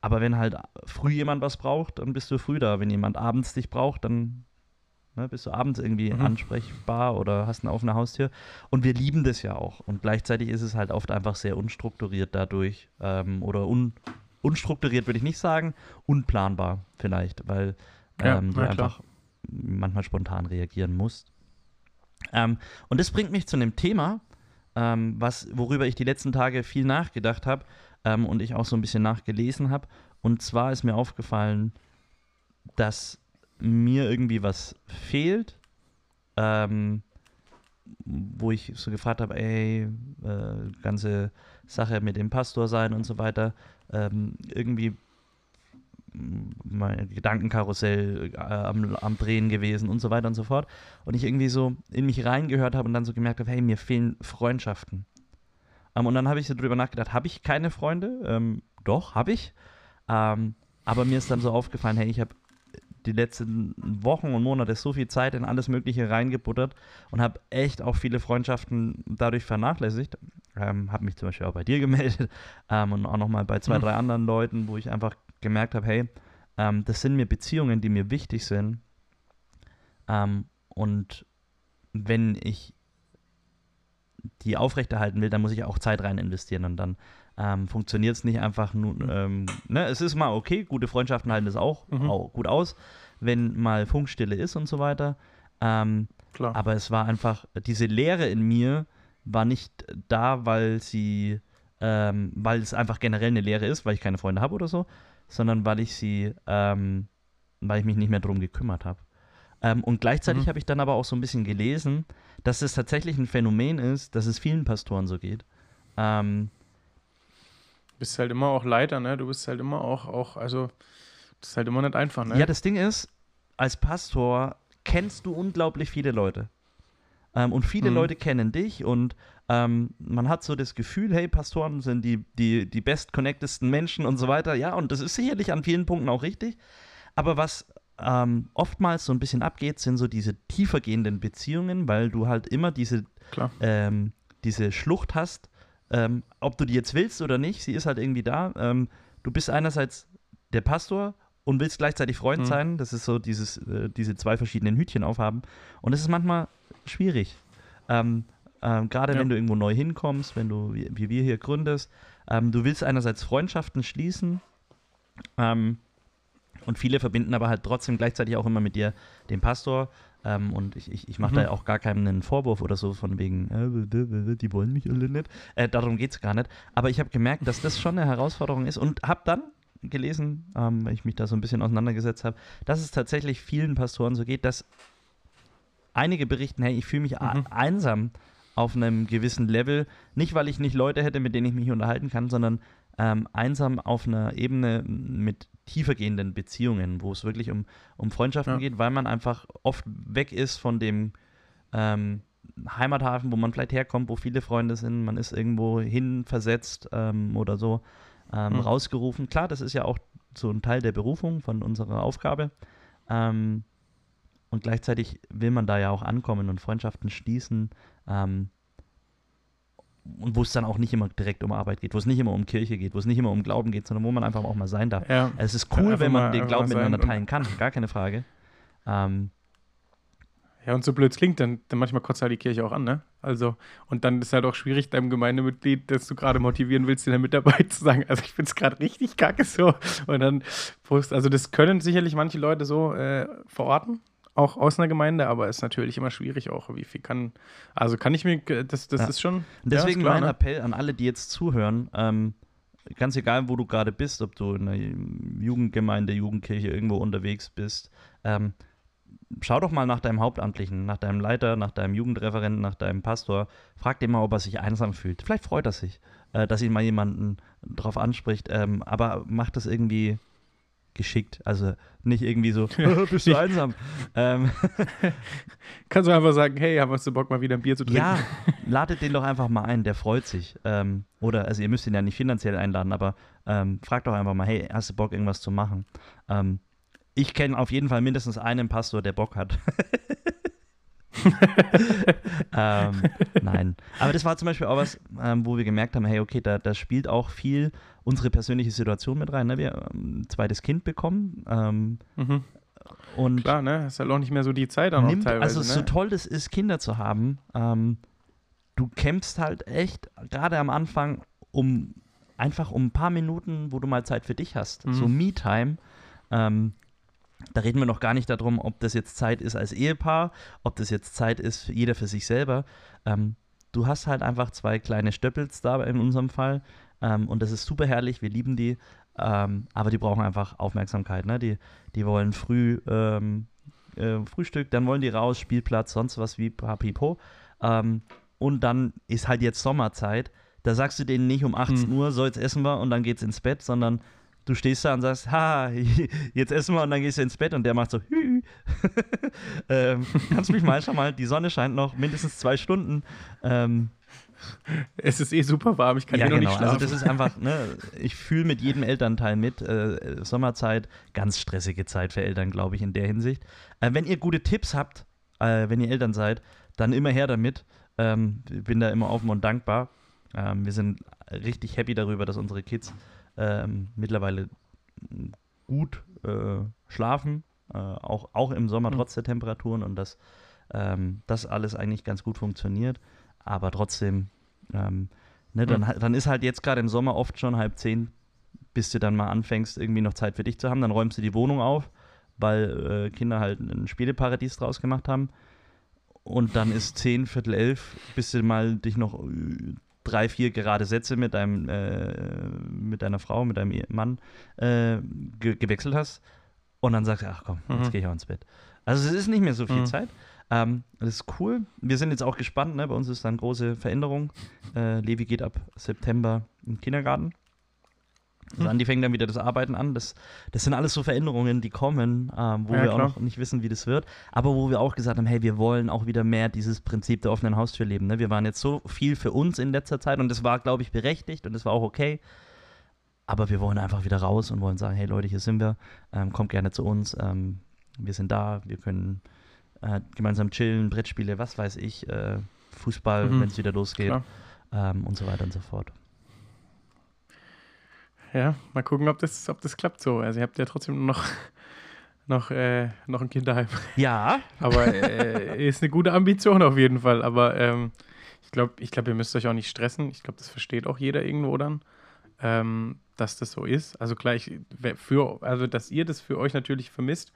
aber wenn halt früh jemand was braucht, dann bist du früh da. Wenn jemand abends dich braucht, dann ne, bist du abends irgendwie Mhm. ansprechbar oder hast eine offene Haustür. Und wir lieben das ja auch. Und gleichzeitig ist es halt oft einfach sehr unstrukturiert dadurch. Ähm, oder un, unstrukturiert würde ich nicht sagen, unplanbar vielleicht, weil Ja, ähm, du na klar. einfach manchmal spontan reagieren musst. Ähm, und das bringt mich zu einem Thema, ähm, was, worüber ich die letzten Tage viel nachgedacht habe ähm, und ich auch so ein bisschen nachgelesen habe. Und zwar ist mir aufgefallen, dass mir irgendwie was fehlt, ähm, wo ich so gefragt habe, ey, äh, ganze Sache mit dem Pastor sein und so weiter, ähm, irgendwie mein Gedankenkarussell äh, am, am Drehen gewesen und so weiter und so fort. Und ich irgendwie so in mich reingehört habe und dann so gemerkt habe, hey, mir fehlen Freundschaften. Ähm, und dann habe ich so drüber nachgedacht, habe ich keine Freunde? Ähm, doch, habe ich. Ähm, aber mir ist dann so aufgefallen, hey, ich habe die letzten Wochen und Monate so viel Zeit in alles Mögliche reingebuttert und habe echt auch viele Freundschaften dadurch vernachlässigt. Ähm, habe mich zum Beispiel auch bei dir gemeldet ähm, und auch nochmal bei zwei, Mhm. drei anderen Leuten, wo ich einfach gemerkt habe, hey, ähm, das sind mir Beziehungen, die mir wichtig sind. Ähm, und wenn ich die aufrechterhalten will, dann muss ich auch Zeit rein investieren und dann ähm, funktioniert es nicht einfach nur. Ähm, ne? Es ist mal okay, gute Freundschaften halten das auch, Mhm. auch gut aus, wenn mal Funkstille ist und so weiter. Ähm, Klar. aber es war einfach, diese Leere in mir war nicht da, weil sie, ähm, weil es einfach generell eine Leere ist, weil ich keine Freunde habe oder so, sondern weil ich sie, ähm, weil ich mich nicht mehr drum gekümmert habe. Ähm, und gleichzeitig Mhm. habe ich dann aber auch so ein bisschen gelesen, dass es tatsächlich ein Phänomen ist, dass es vielen Pastoren so geht. Ähm, bist halt immer auch Leiter, ne? Du bist halt immer auch, auch also, das ist halt immer nicht einfach, ne? Ja, das Ding ist, als Pastor kennst du unglaublich viele Leute. Ähm, und viele Mhm. Leute kennen dich und ähm, man hat so das Gefühl, hey, Pastoren sind die, die, die best connectesten Menschen und so weiter. Ja, und das ist sicherlich an vielen Punkten auch richtig. Aber was ähm, oftmals so ein bisschen abgeht, sind so diese tiefergehenden Beziehungen, weil du halt immer diese, ähm, diese Schlucht hast, ähm, ob du die jetzt willst oder nicht, sie ist halt irgendwie da. Ähm, du bist einerseits der Pastor und willst gleichzeitig Freund Mhm. sein. Das ist so dieses, äh, diese zwei verschiedenen Hütchen aufhaben. Und es ist manchmal schwierig. Ähm, ähm, Gerade Ja. wenn du irgendwo neu hinkommst, wenn du, wie, wie wir hier gründest, ähm, du willst einerseits Freundschaften schließen, ähm, und viele verbinden aber halt trotzdem gleichzeitig auch immer mit dir den Pastor. Ähm, und ich, ich, ich mache Mhm. da ja auch gar keinen einen Vorwurf oder so von wegen, äh, die wollen mich alle nicht. Äh, darum geht es gar nicht. Aber ich habe gemerkt, dass das schon eine Herausforderung ist und habe dann gelesen, ähm, weil ich mich da so ein bisschen auseinandergesetzt habe, dass es tatsächlich vielen Pastoren so geht, dass einige berichten, hey, ich fühle mich Mhm. einsam auf einem gewissen Level. Nicht, weil ich nicht Leute hätte, mit denen ich mich unterhalten kann, sondern ähm, einsam auf einer Ebene mit tiefergehenden Beziehungen, wo es wirklich um, um Freundschaften Ja. geht, weil man einfach oft weg ist von dem ähm, Heimathafen, wo man vielleicht herkommt, wo viele Freunde sind, man ist irgendwo hin versetzt ähm, oder so ähm, Mhm. rausgerufen. Klar, das ist ja auch so ein Teil der Berufung von unserer Aufgabe. Ähm, und gleichzeitig will man da ja auch ankommen und Freundschaften schließen. Ähm, und wo es dann auch nicht immer direkt um Arbeit geht, wo es nicht immer um Kirche geht, wo es nicht immer um Glauben geht, sondern wo man einfach auch mal sein darf. Ja. Es ist cool, wenn man mal- den Glauben miteinander teilen kann, gar keine Frage. Ähm, Ja, und so blöd es klingt, dann, dann manchmal kotzt halt die Kirche auch an, ne? Also, und dann ist halt auch schwierig, deinem Gemeindemitglied, das du gerade motivieren willst, in der Mitarbeit zu sagen, also ich finde es gerade richtig kacke so. Und dann post, also das können sicherlich manche Leute so äh, verorten, auch aus einer Gemeinde, aber ist natürlich immer schwierig auch. Wie viel kann, also kann ich mir, das, das Ja. ist schon. Deswegen ja, klar, mein ne? Appell an alle, die jetzt zuhören, ähm, ganz egal, wo du gerade bist, ob du in einer Jugendgemeinde, Jugendkirche irgendwo unterwegs bist, ähm, schau doch mal nach deinem Hauptamtlichen, nach deinem Leiter, nach deinem Jugendreferenten, nach deinem Pastor. Frag den mal, ob er sich einsam fühlt. Vielleicht freut er sich, äh, dass ihn mal jemanden drauf anspricht, ähm, aber macht das irgendwie geschickt. Also nicht irgendwie so, bist du einsam. ähm, Kannst du einfach sagen, hey, hast du Bock mal wieder ein Bier zu trinken? ja, ladet den doch einfach mal ein, der freut sich. Ähm, oder, also ihr müsst ihn ja nicht finanziell einladen, aber ähm, fragt doch einfach mal, hey, hast du Bock, irgendwas zu machen? Ähm, ich kenne auf jeden Fall mindestens einen Pastor, der Bock hat. ähm, nein. Aber das war zum Beispiel auch was, ähm, wo wir gemerkt haben, hey, okay, da, da spielt auch viel unsere persönliche Situation mit rein. Ne? Wir haben ein zweites Kind bekommen. Ähm, Mhm. und Klar, ne? Hast halt auch nicht mehr so die Zeit auch noch nimmt, teilweise. also so ne? toll das ist, Kinder zu haben, ähm, du kämpfst halt echt, gerade am Anfang, um einfach um ein paar Minuten, wo du mal Zeit für dich hast. Mhm. So Me-Time. Ähm, da reden wir noch gar nicht darum, ob das jetzt Zeit ist als Ehepaar, ob das jetzt Zeit ist, für jeder für sich selber. Ähm, du hast halt einfach zwei kleine Stöppels da in unserem Fall. Ähm, und das ist super herrlich, wir lieben die. Ähm, aber die brauchen einfach Aufmerksamkeit. Ne? Die, die wollen früh ähm, äh, Frühstück, dann wollen die raus, Spielplatz, sonst was wie Papipo. Ähm, und dann ist halt jetzt Sommerzeit. Da sagst du denen nicht um 18 Hm. Uhr, so jetzt essen wir und dann geht's ins Bett, sondern du stehst da und sagst, ha, jetzt essen wir und dann gehst du ins Bett und der macht so, hü. ähm, kannst mich mal schon mal, die Sonne scheint noch mindestens zwei Stunden. Ähm, Es ist eh super warm, ich kann ja, eh noch genau. nicht schlafen. Also das ist einfach, ne, ich fühle mit jedem Elternteil mit. Äh, Sommerzeit, ganz stressige Zeit für Eltern, glaube ich, in der Hinsicht. Äh, wenn ihr gute Tipps habt, äh, wenn ihr Eltern seid, dann immer her damit. Ähm, ich bin da immer offen und dankbar. Ähm, wir sind richtig happy darüber, dass unsere Kids ähm, mittlerweile gut äh, schlafen, äh, auch, auch im Sommer Mhm. trotz der Temperaturen und dass ähm, das alles eigentlich ganz gut funktioniert. Aber trotzdem, ähm, ne, dann, Mhm. dann ist halt jetzt gerade im Sommer oft schon halb zehn, bis du dann mal anfängst, irgendwie noch Zeit für dich zu haben. Dann räumst du die Wohnung auf, weil äh, Kinder halt ein Spieleparadies draus gemacht haben. Und dann ist zehn, Viertel elf, bis du mal dich noch äh, drei, vier gerade Sätze mit deinem, äh, mit deiner Frau, mit deinem Mann äh, ge gewechselt hast. Und dann sagst du, ach komm, jetzt Mhm. gehe ich auch ins Bett. Also es ist nicht mehr so viel Mhm. Zeit. Ähm, das ist cool. Wir sind jetzt auch gespannt. Ne? Bei uns ist dann große Veränderung. Äh, Levi geht ab September in den Kindergarten. Also Hm. Fängt dann wieder das Arbeiten an. Das, das sind alles so Veränderungen, die kommen, ähm, wo Ja, wir auch klar. noch nicht wissen, wie das wird. Aber wo wir auch gesagt haben, hey, wir wollen auch wieder mehr dieses Prinzip der offenen Haustür leben. Ne? Wir waren jetzt so viel für uns in letzter Zeit und das war, glaube ich, berechtigt und das war auch okay. Aber wir wollen einfach wieder raus und wollen sagen, hey Leute, hier sind wir, ähm, kommt gerne zu uns, ähm, wir sind da, wir können äh, gemeinsam chillen, Brettspiele, was weiß ich, äh, Fußball, Mhm. wenn es wieder losgeht ähm, und so weiter und so fort. Ja, mal gucken, ob das, ob das klappt so. Also ihr habt ja trotzdem noch, noch, äh, noch ein Kinderheim. Ja, Aber äh, ist eine gute Ambition auf jeden Fall. Aber ähm, ich glaube, ich glaub, ihr müsst euch auch nicht stressen. Ich glaube, das versteht auch jeder irgendwo dann, ähm, dass das so ist. Also gleich für, also dass ihr das für euch natürlich vermisst,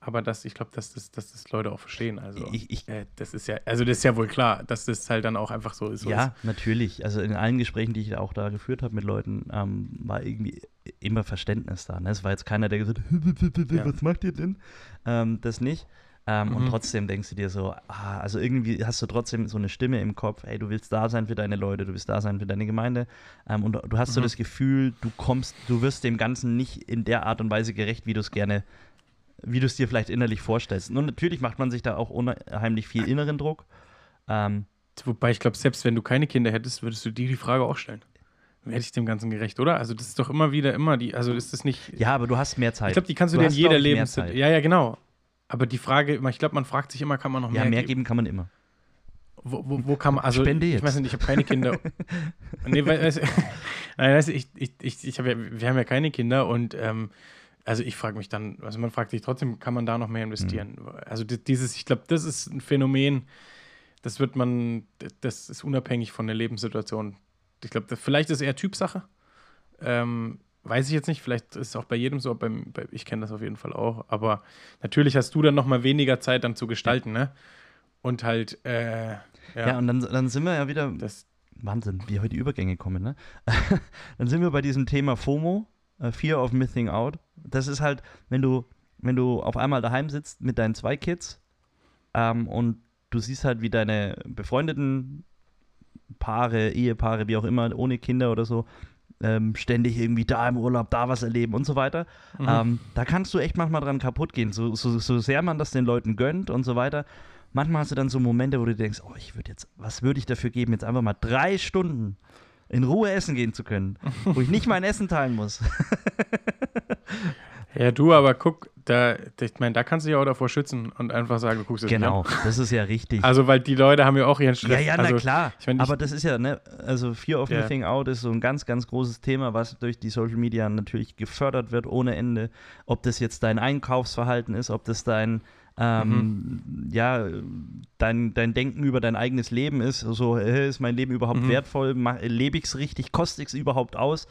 aber dass ich glaube, dass das, dass das Leute auch verstehen. Also ich, ich äh, das ist ja, also das ist ja wohl klar, dass das halt dann auch einfach so ist. So ja, ist. natürlich. Also in allen Gesprächen, die ich auch da geführt habe mit Leuten, ähm, war irgendwie immer Verständnis da. Ne? Es war jetzt keiner, der gesagt hat, Ja. was macht ihr denn? Ähm, das nicht. Ähm, Und Mhm. trotzdem denkst du dir so, ah, also irgendwie hast du trotzdem so eine Stimme im Kopf, hey, du willst da sein für deine Leute, du willst da sein für deine Gemeinde. Ähm, und du hast so Mhm. das Gefühl, du kommst, du wirst dem Ganzen nicht in der Art und Weise gerecht, wie du es gerne, wie du es dir vielleicht innerlich vorstellst. Und natürlich macht man sich da auch unheimlich viel inneren Druck. Ähm, Wobei ich glaube, selbst wenn du keine Kinder hättest, würdest du dir die Frage auch stellen. Werde ich dem Ganzen gerecht, oder? Also das ist doch immer wieder immer die, also ist das nicht. ja, aber du hast mehr Zeit. ich glaube, die kannst du, du dir in jeder glaub ich, mehr Lebenssituation. Zeit. Ja, ja, genau. Aber die Frage, ich glaube, man fragt sich immer, kann man noch ja, mehr, mehr geben? geben kann man immer. Wo, wo, wo kann man, also Spende ich jetzt. weiß nicht, ich habe keine Kinder. nee, weil, weißt, du- nein, weißt, du, ich, ich, ich, ich habe ja, wir haben ja keine Kinder und ähm, also ich frage mich dann, also man fragt sich trotzdem, kann man da noch mehr investieren? Mhm. Also di- dieses, ich glaube, das ist ein Phänomen, das wird man, das ist unabhängig von der Lebenssituation. Ich glaube, vielleicht ist es eher Typsache. Ähm, weiß ich jetzt nicht, vielleicht ist es auch bei jedem so, beim, bei, ich kenne das auf jeden Fall auch, aber natürlich hast du dann noch mal weniger Zeit dann zu gestalten, ne? Und halt, äh, ja, Ja, und dann, dann sind wir ja wieder, das, Wahnsinn, wie heute die Übergänge kommen, ne? dann sind wir bei diesem Thema FOMO, Fear of Missing Out. Das ist halt, wenn du, wenn du auf einmal daheim sitzt mit deinen zwei Kids ähm, und du siehst halt, wie deine befreundeten Paare, Ehepaare, wie auch immer, ohne Kinder oder so, ähm, ständig irgendwie da im Urlaub, da was erleben und so weiter. Mhm. Ähm, da kannst du echt manchmal dran kaputt gehen, so, so, so sehr man das den Leuten gönnt und so weiter. Manchmal hast du dann so Momente, wo du denkst, oh, ich würde jetzt, was würde ich dafür geben, jetzt einfach mal drei Stunden in Ruhe essen gehen zu können, wo ich nicht mein Essen teilen muss. Ja, du, aber guck, da, ich meine, da kannst du dich auch davor schützen und einfach sagen, du guckst es Genau, an. das ist ja richtig. Also, weil die Leute haben ja auch ihren Stress. ja, ja, na also, klar. ich mein, ich- aber das ist ja, ne, also Fear of Ja. Missing Out ist so ein ganz, ganz großes Thema, was durch die Social Media natürlich gefördert wird ohne Ende. Ob das jetzt dein Einkaufsverhalten ist, ob das dein, ähm, Mhm. ja, dein, dein Denken über dein eigenes Leben ist. So, äh, ist mein Leben überhaupt Mhm. wertvoll? Mach- Lebe ich es richtig? Koste ich es überhaupt aus?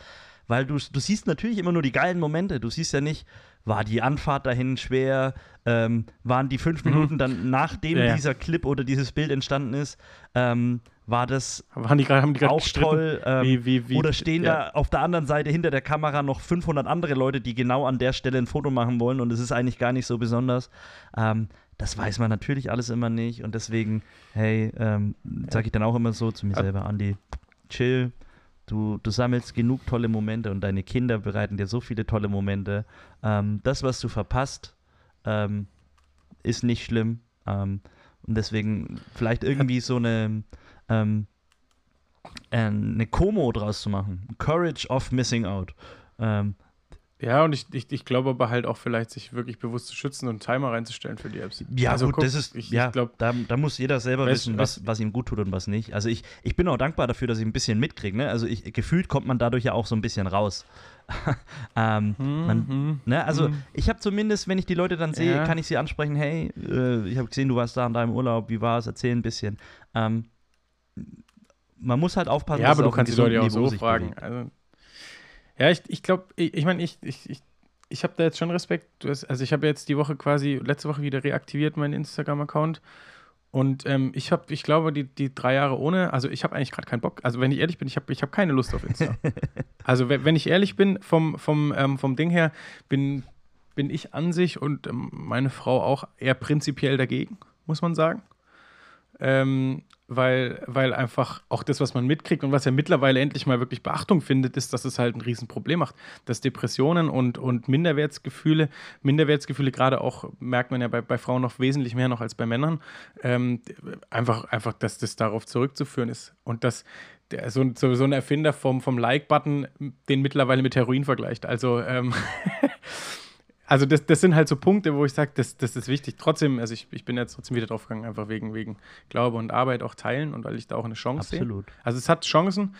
Weil du, du siehst natürlich immer nur die geilen Momente. Du siehst ja nicht, war die Anfahrt dahin schwer? Ähm, waren die fünf Minuten dann, nachdem Mhm. Ja, dieser Clip oder dieses Bild entstanden ist, ähm, war das Waren die gerade, haben die auch gestritten? toll? Ähm, Wie- wie- wie- oder stehen ja. da auf der anderen Seite hinter der Kamera noch 500 andere Leute, die genau an der Stelle ein Foto machen wollen und es ist eigentlich gar nicht so besonders? Ähm, das weiß man natürlich alles immer nicht und deswegen, hey, ähm, sage ich dann auch immer so zu mir selber, Andi, chill. Du, du sammelst genug tolle Momente und deine Kinder bereiten dir so viele tolle Momente. Ähm, das, was du verpasst, ähm, ist nicht schlimm. Ähm, und deswegen vielleicht irgendwie so eine, ähm, äh, eine Como draus zu machen. Courage of Missing Out. Ja, und ich, ich, ich glaube aber halt auch vielleicht, sich wirklich bewusst zu schützen und einen Timer reinzustellen für die Apps. ja, also gut, guck, das ist, ich, ja, ich glaube, da, da muss jeder selber Weißt- wissen, was, was ihm gut tut und was nicht. Also ich, ich bin auch dankbar dafür, dass ich ein bisschen mitkriege. Ne? Also ich, gefühlt kommt man dadurch ja auch so ein bisschen raus. ähm, man, ne? Also mhm. ich habe zumindest, wenn ich die Leute dann sehe, Ja. kann ich sie ansprechen, hey, äh, ich habe gesehen, du warst da in deinem Urlaub, wie war es, erzähl ein bisschen. Ähm, man muss halt aufpassen, ja, aber du kannst die Leute ja auch so fragen. Also, ja, ich, ich glaube, ich, ich meine, ich, ich, ich, ich habe da jetzt schon Respekt. Hast, also ich habe jetzt die Woche quasi, letzte Woche wieder reaktiviert, meinen Instagram-Account. Und ähm, ich habe, ich glaube, die, die drei Jahre ohne, also ich habe eigentlich gerade keinen Bock. Also wenn ich ehrlich bin, ich habe ich hab keine Lust auf Insta. also wenn, wenn ich ehrlich bin, vom, vom, ähm, vom Ding her, bin, bin ich an sich und ähm, meine Frau auch eher prinzipiell dagegen, muss man sagen. Ähm, weil, weil einfach auch das, was man mitkriegt und was ja mittlerweile endlich mal wirklich Beachtung findet, ist, dass es halt ein Riesenproblem macht. Dass Depressionen und, und Minderwertsgefühle, Minderwertsgefühle gerade auch, merkt man ja bei, bei Frauen noch wesentlich mehr noch als bei Männern, ähm, einfach, einfach, dass das darauf zurückzuführen ist. Und dass der, so, so, ein Erfinder vom, vom Like-Button den mittlerweile mit Heroin vergleicht. Also, ähm, also das, das sind halt so Punkte, wo ich sage, das, das ist wichtig. Trotzdem, also ich, ich bin jetzt trotzdem wieder drauf gegangen, einfach wegen, wegen Glaube und Arbeit auch teilen und weil ich da auch eine Chance sehe. Absolut. Also es hat Chancen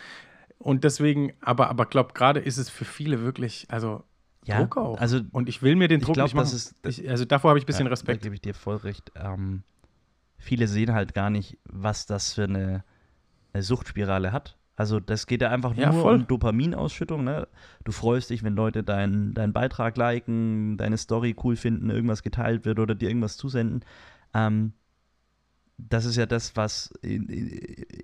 und deswegen, aber, aber glaube, gerade ist es für viele wirklich, also Ja, Druck auch. also und ich will mir den Druck glaub, nicht machen. das ist- ich, also davor habe ich ein bisschen Ja, Respekt. Da gebe ich dir voll recht. Ähm, viele sehen halt gar nicht, was das für eine, eine Suchtspirale hat. Also das geht ja einfach Ja, nur voll. um Dopaminausschüttung. Ne? Du freust dich, wenn Leute deinen deinen Beitrag liken, deine Story cool finden, irgendwas geteilt wird oder dir irgendwas zusenden. Ähm, das ist ja das, was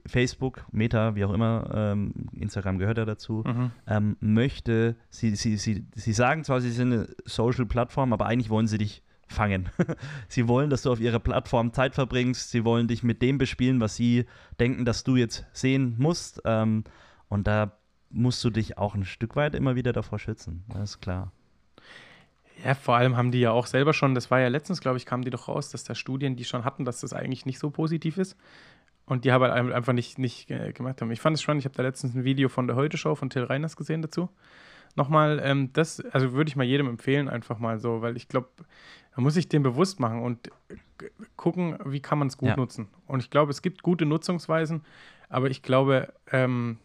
Facebook, Meta, wie auch immer, ähm, Instagram gehört ja dazu, Mhm. ähm, möchte, sie, sie, sie, sie sagen zwar, sie sind eine Social-Plattform, aber eigentlich wollen sie dich fangen. sie wollen, dass du auf ihrer Plattform Zeit verbringst, sie wollen dich mit dem bespielen, was sie denken, dass du jetzt sehen musst. Ähm, und da musst du dich auch ein Stück weit immer wieder davor schützen. Das ist klar. Ja, vor allem haben die ja auch selber schon, das war ja letztens, glaube ich, kamen die doch raus, dass da Studien, die schon hatten, dass das eigentlich nicht so positiv ist. Und die haben halt ein- einfach nicht, nicht äh, gemacht haben. Ich fand es schon, ich habe da letztens ein Video von der Heute-Show von Till Reiners gesehen dazu. Nochmal, ähm, das, also würde ich mal jedem empfehlen, einfach mal so, weil ich glaube, man muss sich dem bewusst machen und gucken, wie kann man es gut Ja. nutzen. Und ich glaube, es gibt gute Nutzungsweisen, aber ich glaube, ähm,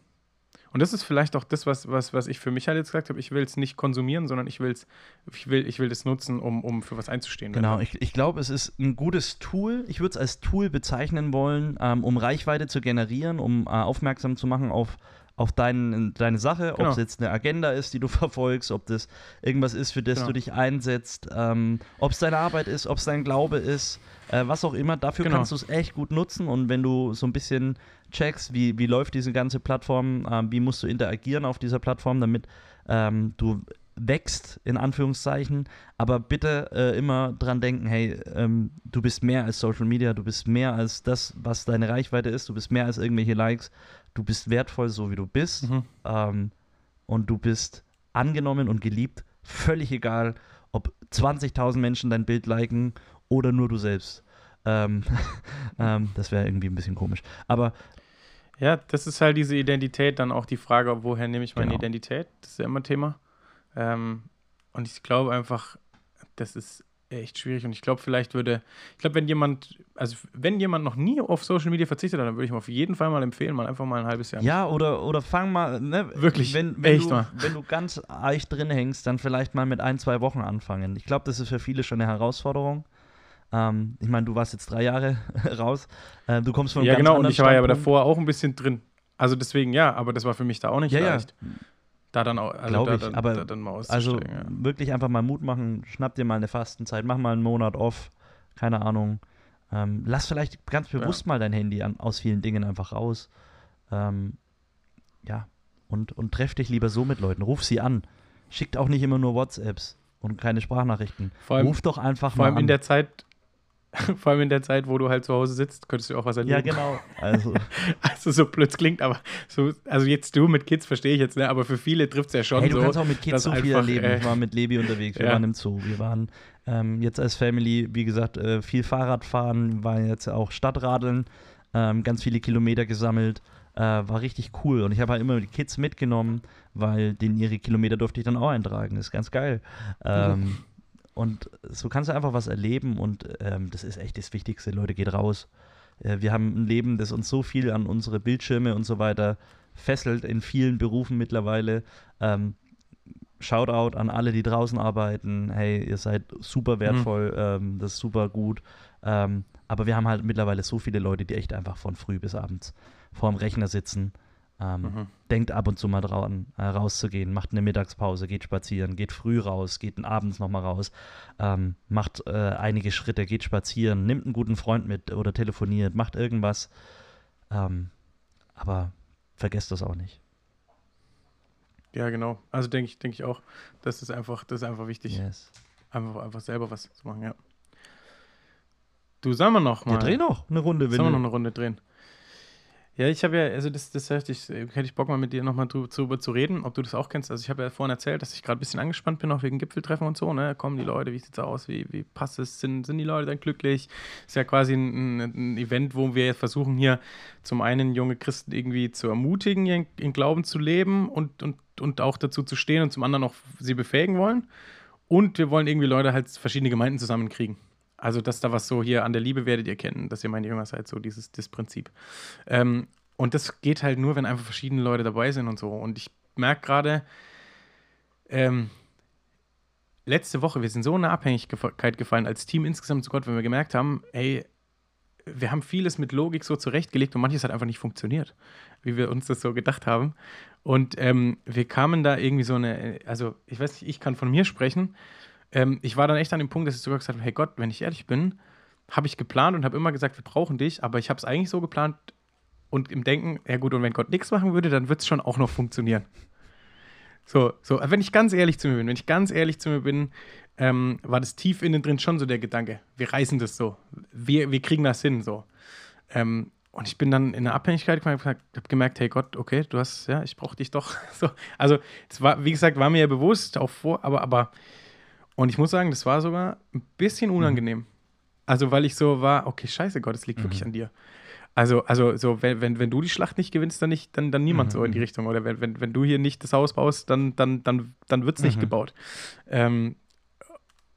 und das ist vielleicht auch das, was, was, was ich für mich halt jetzt gesagt habe, ich will es nicht konsumieren, sondern ich, will's, ich will ich will das nutzen, um, um für was einzustehen. Genau, ich, ich glaube, es ist ein gutes Tool. Ich würde es als Tool bezeichnen wollen, ähm, um Reichweite zu generieren, um äh, aufmerksam zu machen auf, auf dein, deine Sache, ob Genau. es jetzt eine Agenda ist, die du verfolgst, ob das irgendwas ist, für das Genau. du dich einsetzt, ähm, ob es deine Arbeit ist, ob es dein Glaube ist, äh, was auch immer. Dafür Genau. kannst du es echt gut nutzen und wenn du so ein bisschen checkst, wie, wie läuft diese ganze Plattform, ähm, wie musst du interagieren auf dieser Plattform, damit ähm, du wächst, in Anführungszeichen. Aber bitte äh, immer dran denken, hey, ähm, du bist mehr als Social Media, du bist mehr als das, was deine Reichweite ist, du bist mehr als irgendwelche Likes, du bist wertvoll, so wie du bist. Mhm. Ähm, und du bist angenommen und geliebt, völlig egal, ob 20.000 Menschen dein Bild liken oder nur du selbst. Ähm, ähm, das wäre irgendwie ein bisschen komisch. Aber Ja, das ist halt diese Identität, dann auch die Frage, woher nehme ich meine Genau. Identität? Das ist ja immer Thema. Ähm, Und ich glaube einfach, das ist echt schwierig. Und ich glaube, vielleicht würde, ich glaube, wenn jemand, also wenn jemand noch nie auf Social Media verzichtet hat, dann würde ich ihm auf jeden Fall mal empfehlen, mal einfach mal ein halbes Jahr. Ja, oder, oder fang mal, ne, Wirklich, wenn, wenn, echt du, mal. wenn du ganz eich drin hängst, dann vielleicht mal mit ein, zwei Wochen anfangen. Ich glaube, das ist für viele schon eine Herausforderung. Ähm, ich meine, du warst jetzt drei Jahre raus. Äh, du kommst von einem ja, ganz genau. Und ich war ja aber davor auch ein bisschen drin. Also deswegen, ja, aber das war für mich da auch nicht Ja, ja. Da dann auch, also Glaub da, ich, dann, aber da Also ja. wirklich einfach mal Mut machen, schnapp dir mal eine Fastenzeit, mach mal einen Monat off, keine Ahnung. Ähm, lass vielleicht ganz bewusst mal dein Handy an, aus vielen Dingen einfach raus. Ähm, ja, und, und treff dich lieber so mit Leuten. Ruf sie an. Schickt auch nicht immer nur WhatsApps und keine Sprachnachrichten. Vor allem- Ruf doch einfach Vor mal allem an. in der Zeit, vor allem in der Zeit, wo du halt zu Hause sitzt, könntest du auch was erleben. ja, genau. Also, Also so blöd klingt, aber so, also jetzt du mit Kids verstehe ich jetzt, ne? Aber für viele trifft es ja schon hey, du so. kannst auch mit Kids so viel erleben. äh, ich war mit Lebi unterwegs, wir ja. waren im Zoo, wir waren ähm, jetzt als Family, wie gesagt, äh, viel Fahrrad fahren, waren jetzt auch Stadtradeln, ähm, ganz viele Kilometer gesammelt. Äh, war richtig cool und ich habe halt immer die Kids mitgenommen, weil denen ihre Kilometer durfte ich dann auch eintragen. Das ist ganz geil. Ähm, und so kannst du einfach was erleben und ähm, das ist echt das Wichtigste. Leute, geht raus. Äh, wir haben ein Leben, das uns so viel an unsere Bildschirme und so weiter fesselt in vielen Berufen mittlerweile. Ähm, Shoutout an alle, die draußen arbeiten. Hey, ihr seid super wertvoll, ähm, das ist super gut. Ähm, aber wir haben halt mittlerweile so viele Leute, die echt einfach von früh bis abends vorm Rechner sitzen. Ähm, Mhm. Denkt ab und zu mal dran, äh, rauszugehen, macht eine Mittagspause, geht spazieren, geht früh raus, geht abends nochmal raus, ähm, macht äh, einige Schritte, geht spazieren, nimmt einen guten Freund mit oder telefoniert, macht irgendwas. Ähm, aber vergesst das auch nicht. Ja, genau. Also denke ich, denke ich auch. Das ist einfach, das ist einfach wichtig. Yes. Einfach, einfach selber was zu machen, ja. Du, sollen wir noch mal. Wir drehen noch eine Runde, wenn Sollen wir noch eine Runde drehen? Ja, ich habe ja, also das, das hätte ich, hätte ich Bock mal mit dir nochmal drüber, drüber zu reden, ob du das auch kennst. Also ich habe ja vorhin erzählt, dass ich gerade ein bisschen angespannt bin, auch wegen Gipfeltreffen und so, ne? Kommen die Leute, wie sieht's aus, wie, wie passt es, sind, sind die Leute dann glücklich? Ist ja quasi ein, ein, Event, wo wir jetzt versuchen, hier zum einen junge Christen irgendwie zu ermutigen, in, in Glauben zu leben und, und, und auch dazu zu stehen und zum anderen auch sie befähigen wollen. Und wir wollen irgendwie Leute halt verschiedene Gemeinden zusammenkriegen. Also, dass da was so hier an der Liebe werdet ihr kennen, dass ihr meine Jünger seid, so dieses das Prinzip. Ähm, und das geht halt nur, wenn einfach verschiedene Leute dabei sind und so. Und ich merke gerade, ähm, letzte Woche, wir sind so in eine Abhängigkeit gefallen als Team insgesamt zu Gott, wenn wir gemerkt haben, ey, wir haben vieles mit Logik so zurechtgelegt und manches hat einfach nicht funktioniert, wie wir uns das so gedacht haben. Und ähm, wir kamen da irgendwie so eine, also ich weiß nicht, ich kann von mir sprechen. Ähm, ich war dann echt an dem Punkt, dass ich sogar gesagt habe, hey Gott, wenn ich ehrlich bin, habe ich geplant und habe immer gesagt, wir brauchen dich, aber ich habe es eigentlich so geplant und im Denken, ja gut, und wenn Gott nichts machen würde, dann wird es schon auch noch funktionieren. So, so, wenn ich ganz ehrlich zu mir bin, wenn ich ganz ehrlich zu mir bin, ähm, war das tief innen drin schon so der Gedanke, wir reißen das so, wir, wir kriegen das hin, so. Ähm, und ich bin dann in eine Abhängigkeit gekommen, habe gemerkt, hey Gott, okay, du hast, ja, ich brauche dich doch. So, also, es war, wie gesagt, war mir ja bewusst, auch vor, aber, aber, und ich muss sagen, das war sogar ein bisschen unangenehm. Also, weil ich so war, okay, scheiße, Gott, es liegt wirklich an dir. Also, also so, wenn, wenn, wenn du die Schlacht nicht gewinnst, dann nicht, dann, dann niemand so in die Richtung. Oder wenn, wenn, wenn du hier nicht das Haus baust, dann, dann, dann, dann wird es nicht gebaut. Ähm,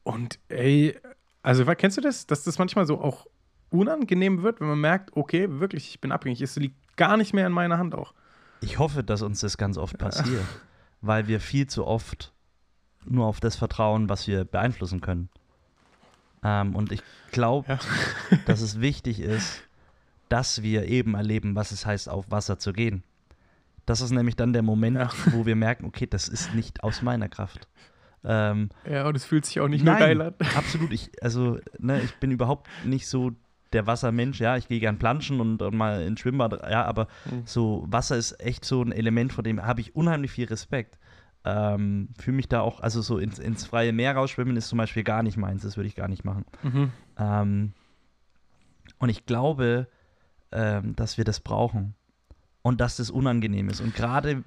und ey, also kennst du das, dass das manchmal so auch unangenehm wird, wenn man merkt, okay, wirklich, ich bin abhängig, es liegt gar nicht mehr in meiner Hand auch. Ich hoffe, dass uns das ganz oft passiert, weil wir viel zu oft nur auf das vertrauen, was wir beeinflussen können. Ähm, und ich glaube, Ja. dass es wichtig ist, dass wir eben erleben, was es heißt, auf Wasser zu gehen. Das ist nämlich dann der Moment, Ja. wo wir merken, okay, das ist nicht aus meiner Kraft. Ähm, Ja, und es fühlt sich auch nicht Nein, nur geil an. Absolut. Ich, also, ne, ich bin überhaupt nicht so der Wassermensch. Ja, ich gehe gern planschen und, und mal ins Schwimmbad. Ja, aber Mhm. so Wasser ist echt so ein Element, vor dem habe ich unheimlich viel Respekt. Ähm, Fühle mich da auch, also so ins, ins freie Meer rausschwimmen ist zum Beispiel gar nicht meins. Das würde ich gar nicht machen. Mhm. Ähm, und ich glaube, ähm, dass wir das brauchen. Und dass das unangenehm ist. Und gerade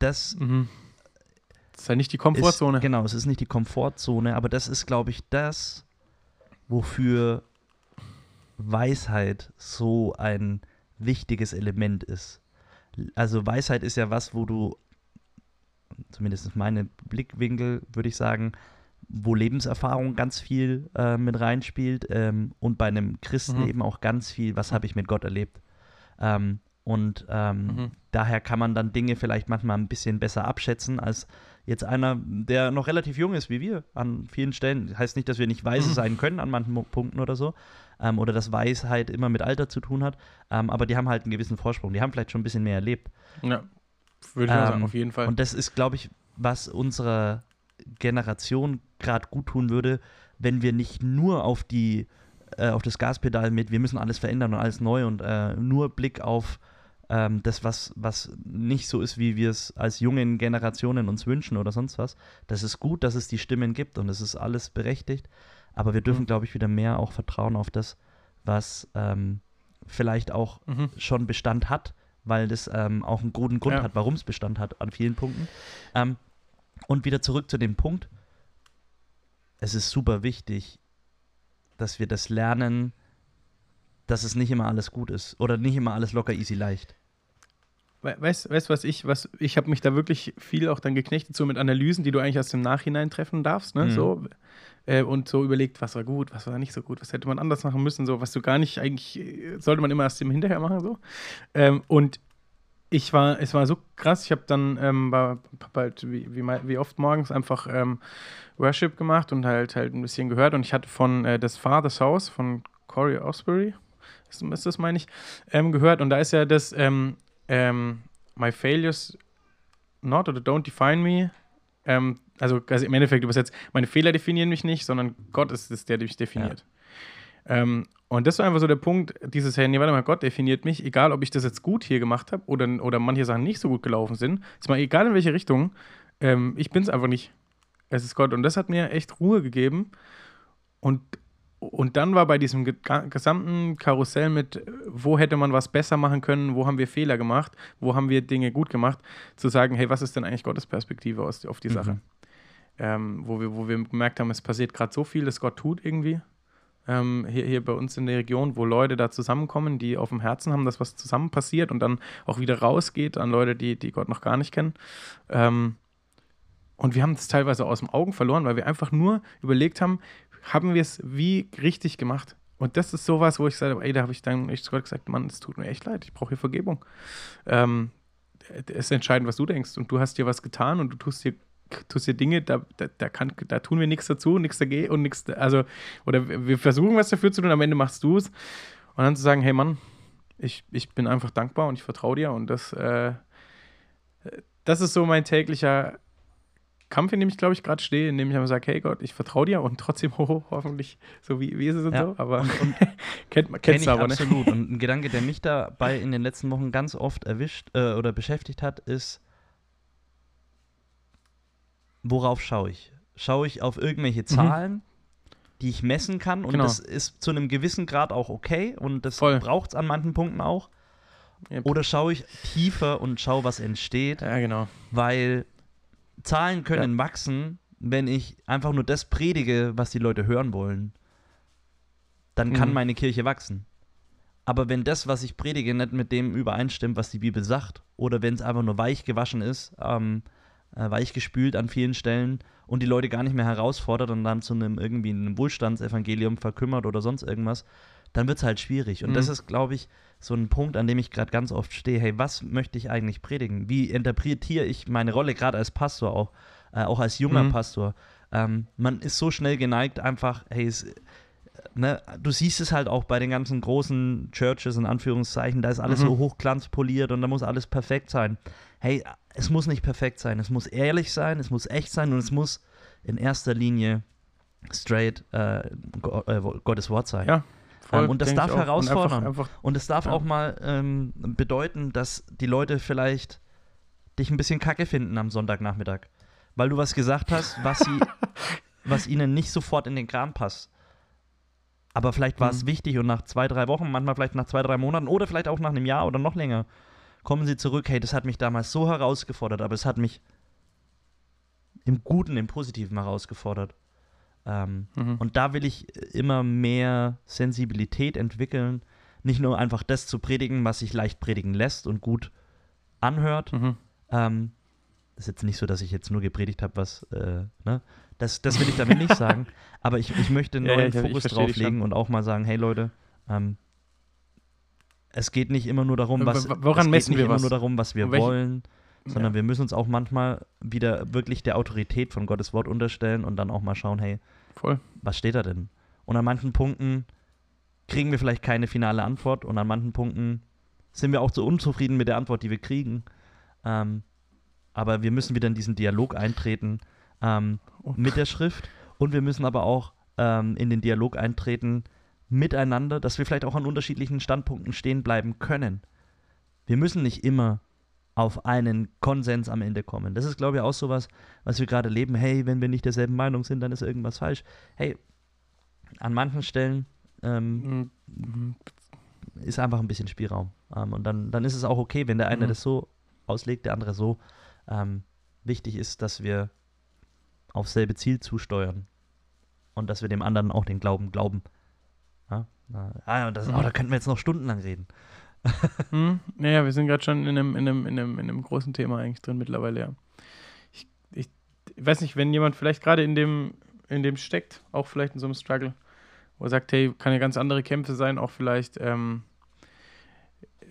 das Mhm. Das ist ja nicht die Komfortzone. ist, genau, es ist nicht die Komfortzone, aber das ist, glaube ich, das, wofür Weisheit so ein wichtiges Element ist. Also Weisheit ist ja was, wo du zumindest meine Blickwinkel, würde ich sagen, wo Lebenserfahrung ganz viel äh, mit reinspielt ähm, und bei einem Christen Mhm. eben auch ganz viel, was habe ich mit Gott erlebt. Ähm, und ähm, Mhm. daher kann man dann Dinge vielleicht manchmal ein bisschen besser abschätzen als jetzt einer, der noch relativ jung ist wie wir an vielen Stellen. Heißt nicht, dass wir nicht weise Mhm. sein können an manchen Punkten oder so. Ähm, oder dass Weisheit immer mit Alter zu tun hat. Ähm, aber die haben halt einen gewissen Vorsprung. Die haben vielleicht schon ein bisschen mehr erlebt. Ja, würde ich mal sagen, Ähm, auf jeden Fall. Und das ist, glaube ich, was unserer Generation gerade gut tun würde, wenn wir nicht nur auf die äh, auf das Gaspedal mit, wir müssen alles verändern und alles neu und äh, nur Blick auf ähm, das, was, was nicht so ist, wie wir es als jungen Generationen uns wünschen oder sonst was. Das ist gut, dass es die Stimmen gibt und es ist alles berechtigt. Aber wir dürfen, Mhm. glaube ich, wieder mehr auch vertrauen auf das, was ähm, vielleicht auch Mhm. schon Bestand hat, weil das ähm, auch einen guten Grund Ja. hat, warum es Bestand hat an vielen Punkten. Ähm, und wieder zurück zu dem Punkt, es ist super wichtig, dass wir das lernen, dass es nicht immer alles gut ist oder nicht immer alles locker, easy, leicht. We weißt du, was ich, was, ich habe mich da wirklich viel auch dann geknechtet, so mit Analysen, die du eigentlich aus dem Nachhinein treffen darfst, ne? Mhm. So, äh, und so überlegt, was war gut, was war nicht so gut, was hätte man anders machen müssen, so, was du gar nicht eigentlich, äh, sollte man immer erst im Hinterher machen, so. Ähm, und ich war, es war so krass, ich habe dann, ähm, war, hab halt wie, wie, wie oft morgens einfach ähm, Worship gemacht und halt halt ein bisschen gehört und ich hatte von äh, das Father's House von Corey Osbury, ist, ist das meine ich, ähm, gehört und da ist ja das, ähm, ähm, My Failures not oder don't define me. Ähm, also, also im Endeffekt übersetzt, meine Fehler definieren mich nicht, sondern Gott ist es, der mich definiert. Ähm, und das war einfach so der Punkt, dieses, hey, nee, warte mal, Gott definiert mich, egal ob ich das jetzt gut hier gemacht habe oder, oder manche Sachen nicht so gut gelaufen sind, ist mal egal in welche Richtung, ähm, ich bin es einfach nicht. Es ist Gott. Und das hat mir echt Ruhe gegeben. Und, und dann war bei diesem ge gesamten Karussell mit, wo hätte man was besser machen können, wo haben wir Fehler gemacht, wo haben wir Dinge gut gemacht, zu sagen, hey, was ist denn eigentlich Gottes Perspektive aus, auf die Mhm. Sache? Ähm, wo, wir, wo wir gemerkt haben, es passiert gerade so viel, das Gott tut irgendwie. Ähm, hier, hier bei uns in der Region, wo Leute da zusammenkommen, die auf dem Herzen haben, dass was zusammen passiert und dann auch wieder rausgeht an Leute, die, die Gott noch gar nicht kennen. Ähm, und wir haben es teilweise aus den Augen verloren, weil wir einfach nur überlegt haben, haben wir es wie richtig gemacht? Und das ist sowas, wo ich sage, ey, da habe ich dann echt zu Gott gesagt, Mann, es tut mir echt leid, ich brauche hier Vergebung. Ähm, es ist entscheidend, was du denkst. Und du hast dir was getan und du tust dir, tust dir Dinge, da, da, da, kann, da tun wir nichts dazu, nichts dagegen und nichts, also, oder wir versuchen was dafür zu tun, am Ende machst du es. Und dann zu sagen, hey Mann, ich, ich bin einfach dankbar und ich vertraue dir. Und das, äh, das ist so mein täglicher Kampf, in dem ich, glaube ich, gerade stehe, in dem ich einfach sage, hey Gott, ich vertraue dir und trotzdem, ho, hoffentlich, so wie, wie ist es und Ja. so. Aber Und, und kennt man Kenn aber, ne? absolut. Und ein Gedanke, der mich dabei in den letzten Wochen ganz oft erwischt äh, oder beschäftigt hat, ist, worauf schaue ich? Schaue ich auf irgendwelche Zahlen, die ich messen kann? Und Mhm. Genau. das ist zu einem gewissen Grad auch okay und das braucht es an manchen Punkten auch. Yep. Oder schaue ich tiefer und schaue, was entsteht? Ja, genau. Weil Zahlen können wachsen, wenn ich einfach nur das predige, was die Leute hören wollen. Dann kann Mhm. meine Kirche wachsen. Aber wenn das, was ich predige, nicht mit dem übereinstimmt, was die Bibel sagt, oder wenn es einfach nur weich gewaschen ist, ähm, äh, weich gespült an vielen Stellen und die Leute gar nicht mehr herausfordert und dann zu einem irgendwie einem Wohlstandsevangelium verkümmert oder sonst irgendwas, dann wird es halt schwierig. Und Mhm. das ist, glaube ich, so ein Punkt, an dem ich gerade ganz oft stehe. Hey, was möchte ich eigentlich predigen? Wie interpretiere ich meine Rolle gerade als Pastor auch, äh, auch als junger Mhm. Pastor? Ähm, man ist so schnell geneigt, einfach, hey, es, ne, du siehst es halt auch bei den ganzen großen Churches in Anführungszeichen, da ist alles Mhm. so hochglanzpoliert und da muss alles perfekt sein. Hey, es muss nicht perfekt sein, es muss ehrlich sein, es muss echt sein und es muss in erster Linie straight äh, äh, Gottes Wort sein. Ja, voll, Ähm, und das darf auch. Und herausfordern. Einfach, einfach, Und es darf Ja. auch mal ähm, bedeuten, dass die Leute vielleicht dich ein bisschen kacke finden am Sonntagnachmittag. Weil du was gesagt hast, was, sie, was ihnen nicht sofort in den Kram passt. Aber vielleicht war es Mhm. wichtig und nach zwei, drei Wochen, manchmal vielleicht nach zwei, drei Monaten oder vielleicht auch nach einem Jahr oder noch länger, kommen sie zurück. Hey, das hat mich damals so herausgefordert, aber es hat mich im Guten, im Positiven herausgefordert. Ähm, mhm. und da will ich immer mehr Sensibilität entwickeln, nicht nur einfach das zu predigen, was sich leicht predigen lässt und gut anhört, Mhm. ähm, ist jetzt nicht so, dass ich jetzt nur gepredigt habe, was, äh, ne? Das, das will ich damit nicht sagen. Aber ich, ich möchte einen Ja, neuen ja, Fokus drauflegen und auch mal sagen, hey Leute, ähm, es geht nicht immer nur darum, W- was woran messen wir immer was? nur darum, was wir Und welche- wollen, sondern Ja. wir müssen uns auch manchmal wieder wirklich der Autorität von Gottes Wort unterstellen und dann auch mal schauen, hey, Voll. was steht da denn? Und an manchen Punkten kriegen wir vielleicht keine finale Antwort und an manchen Punkten sind wir auch so unzufrieden mit der Antwort, die wir kriegen. Ähm, aber wir müssen wieder in diesen Dialog eintreten ähm, Und- mit der Schrift und wir müssen aber auch ähm, in den Dialog eintreten miteinander, dass wir vielleicht auch an unterschiedlichen Standpunkten stehen bleiben können. Wir müssen nicht immer auf einen Konsens am Ende kommen. Das ist, glaube ich, auch sowas, was wir gerade leben. Hey, wenn wir nicht derselben Meinung sind, dann ist irgendwas falsch. Hey, an manchen Stellen ähm, Mhm. ist einfach ein bisschen Spielraum. Ähm, und dann, dann ist es auch okay, wenn der eine Mhm. das so auslegt, der andere so. Ähm, wichtig ist, dass wir aufs selbe Ziel zusteuern und dass wir dem anderen auch den Glauben glauben. Ja? Na, Ah, das, oh, Mhm. da könnten wir jetzt noch stundenlang reden. Hm, naja, wir sind gerade schon in einem, in, einem, in, einem, in einem großen Thema eigentlich drin mittlerweile, ja. Ich, ich, weiß nicht, wenn jemand vielleicht gerade in dem, in dem steckt, auch vielleicht in so einem Struggle, wo er sagt, hey, kann ja ganz andere Kämpfe sein, auch vielleicht, ähm,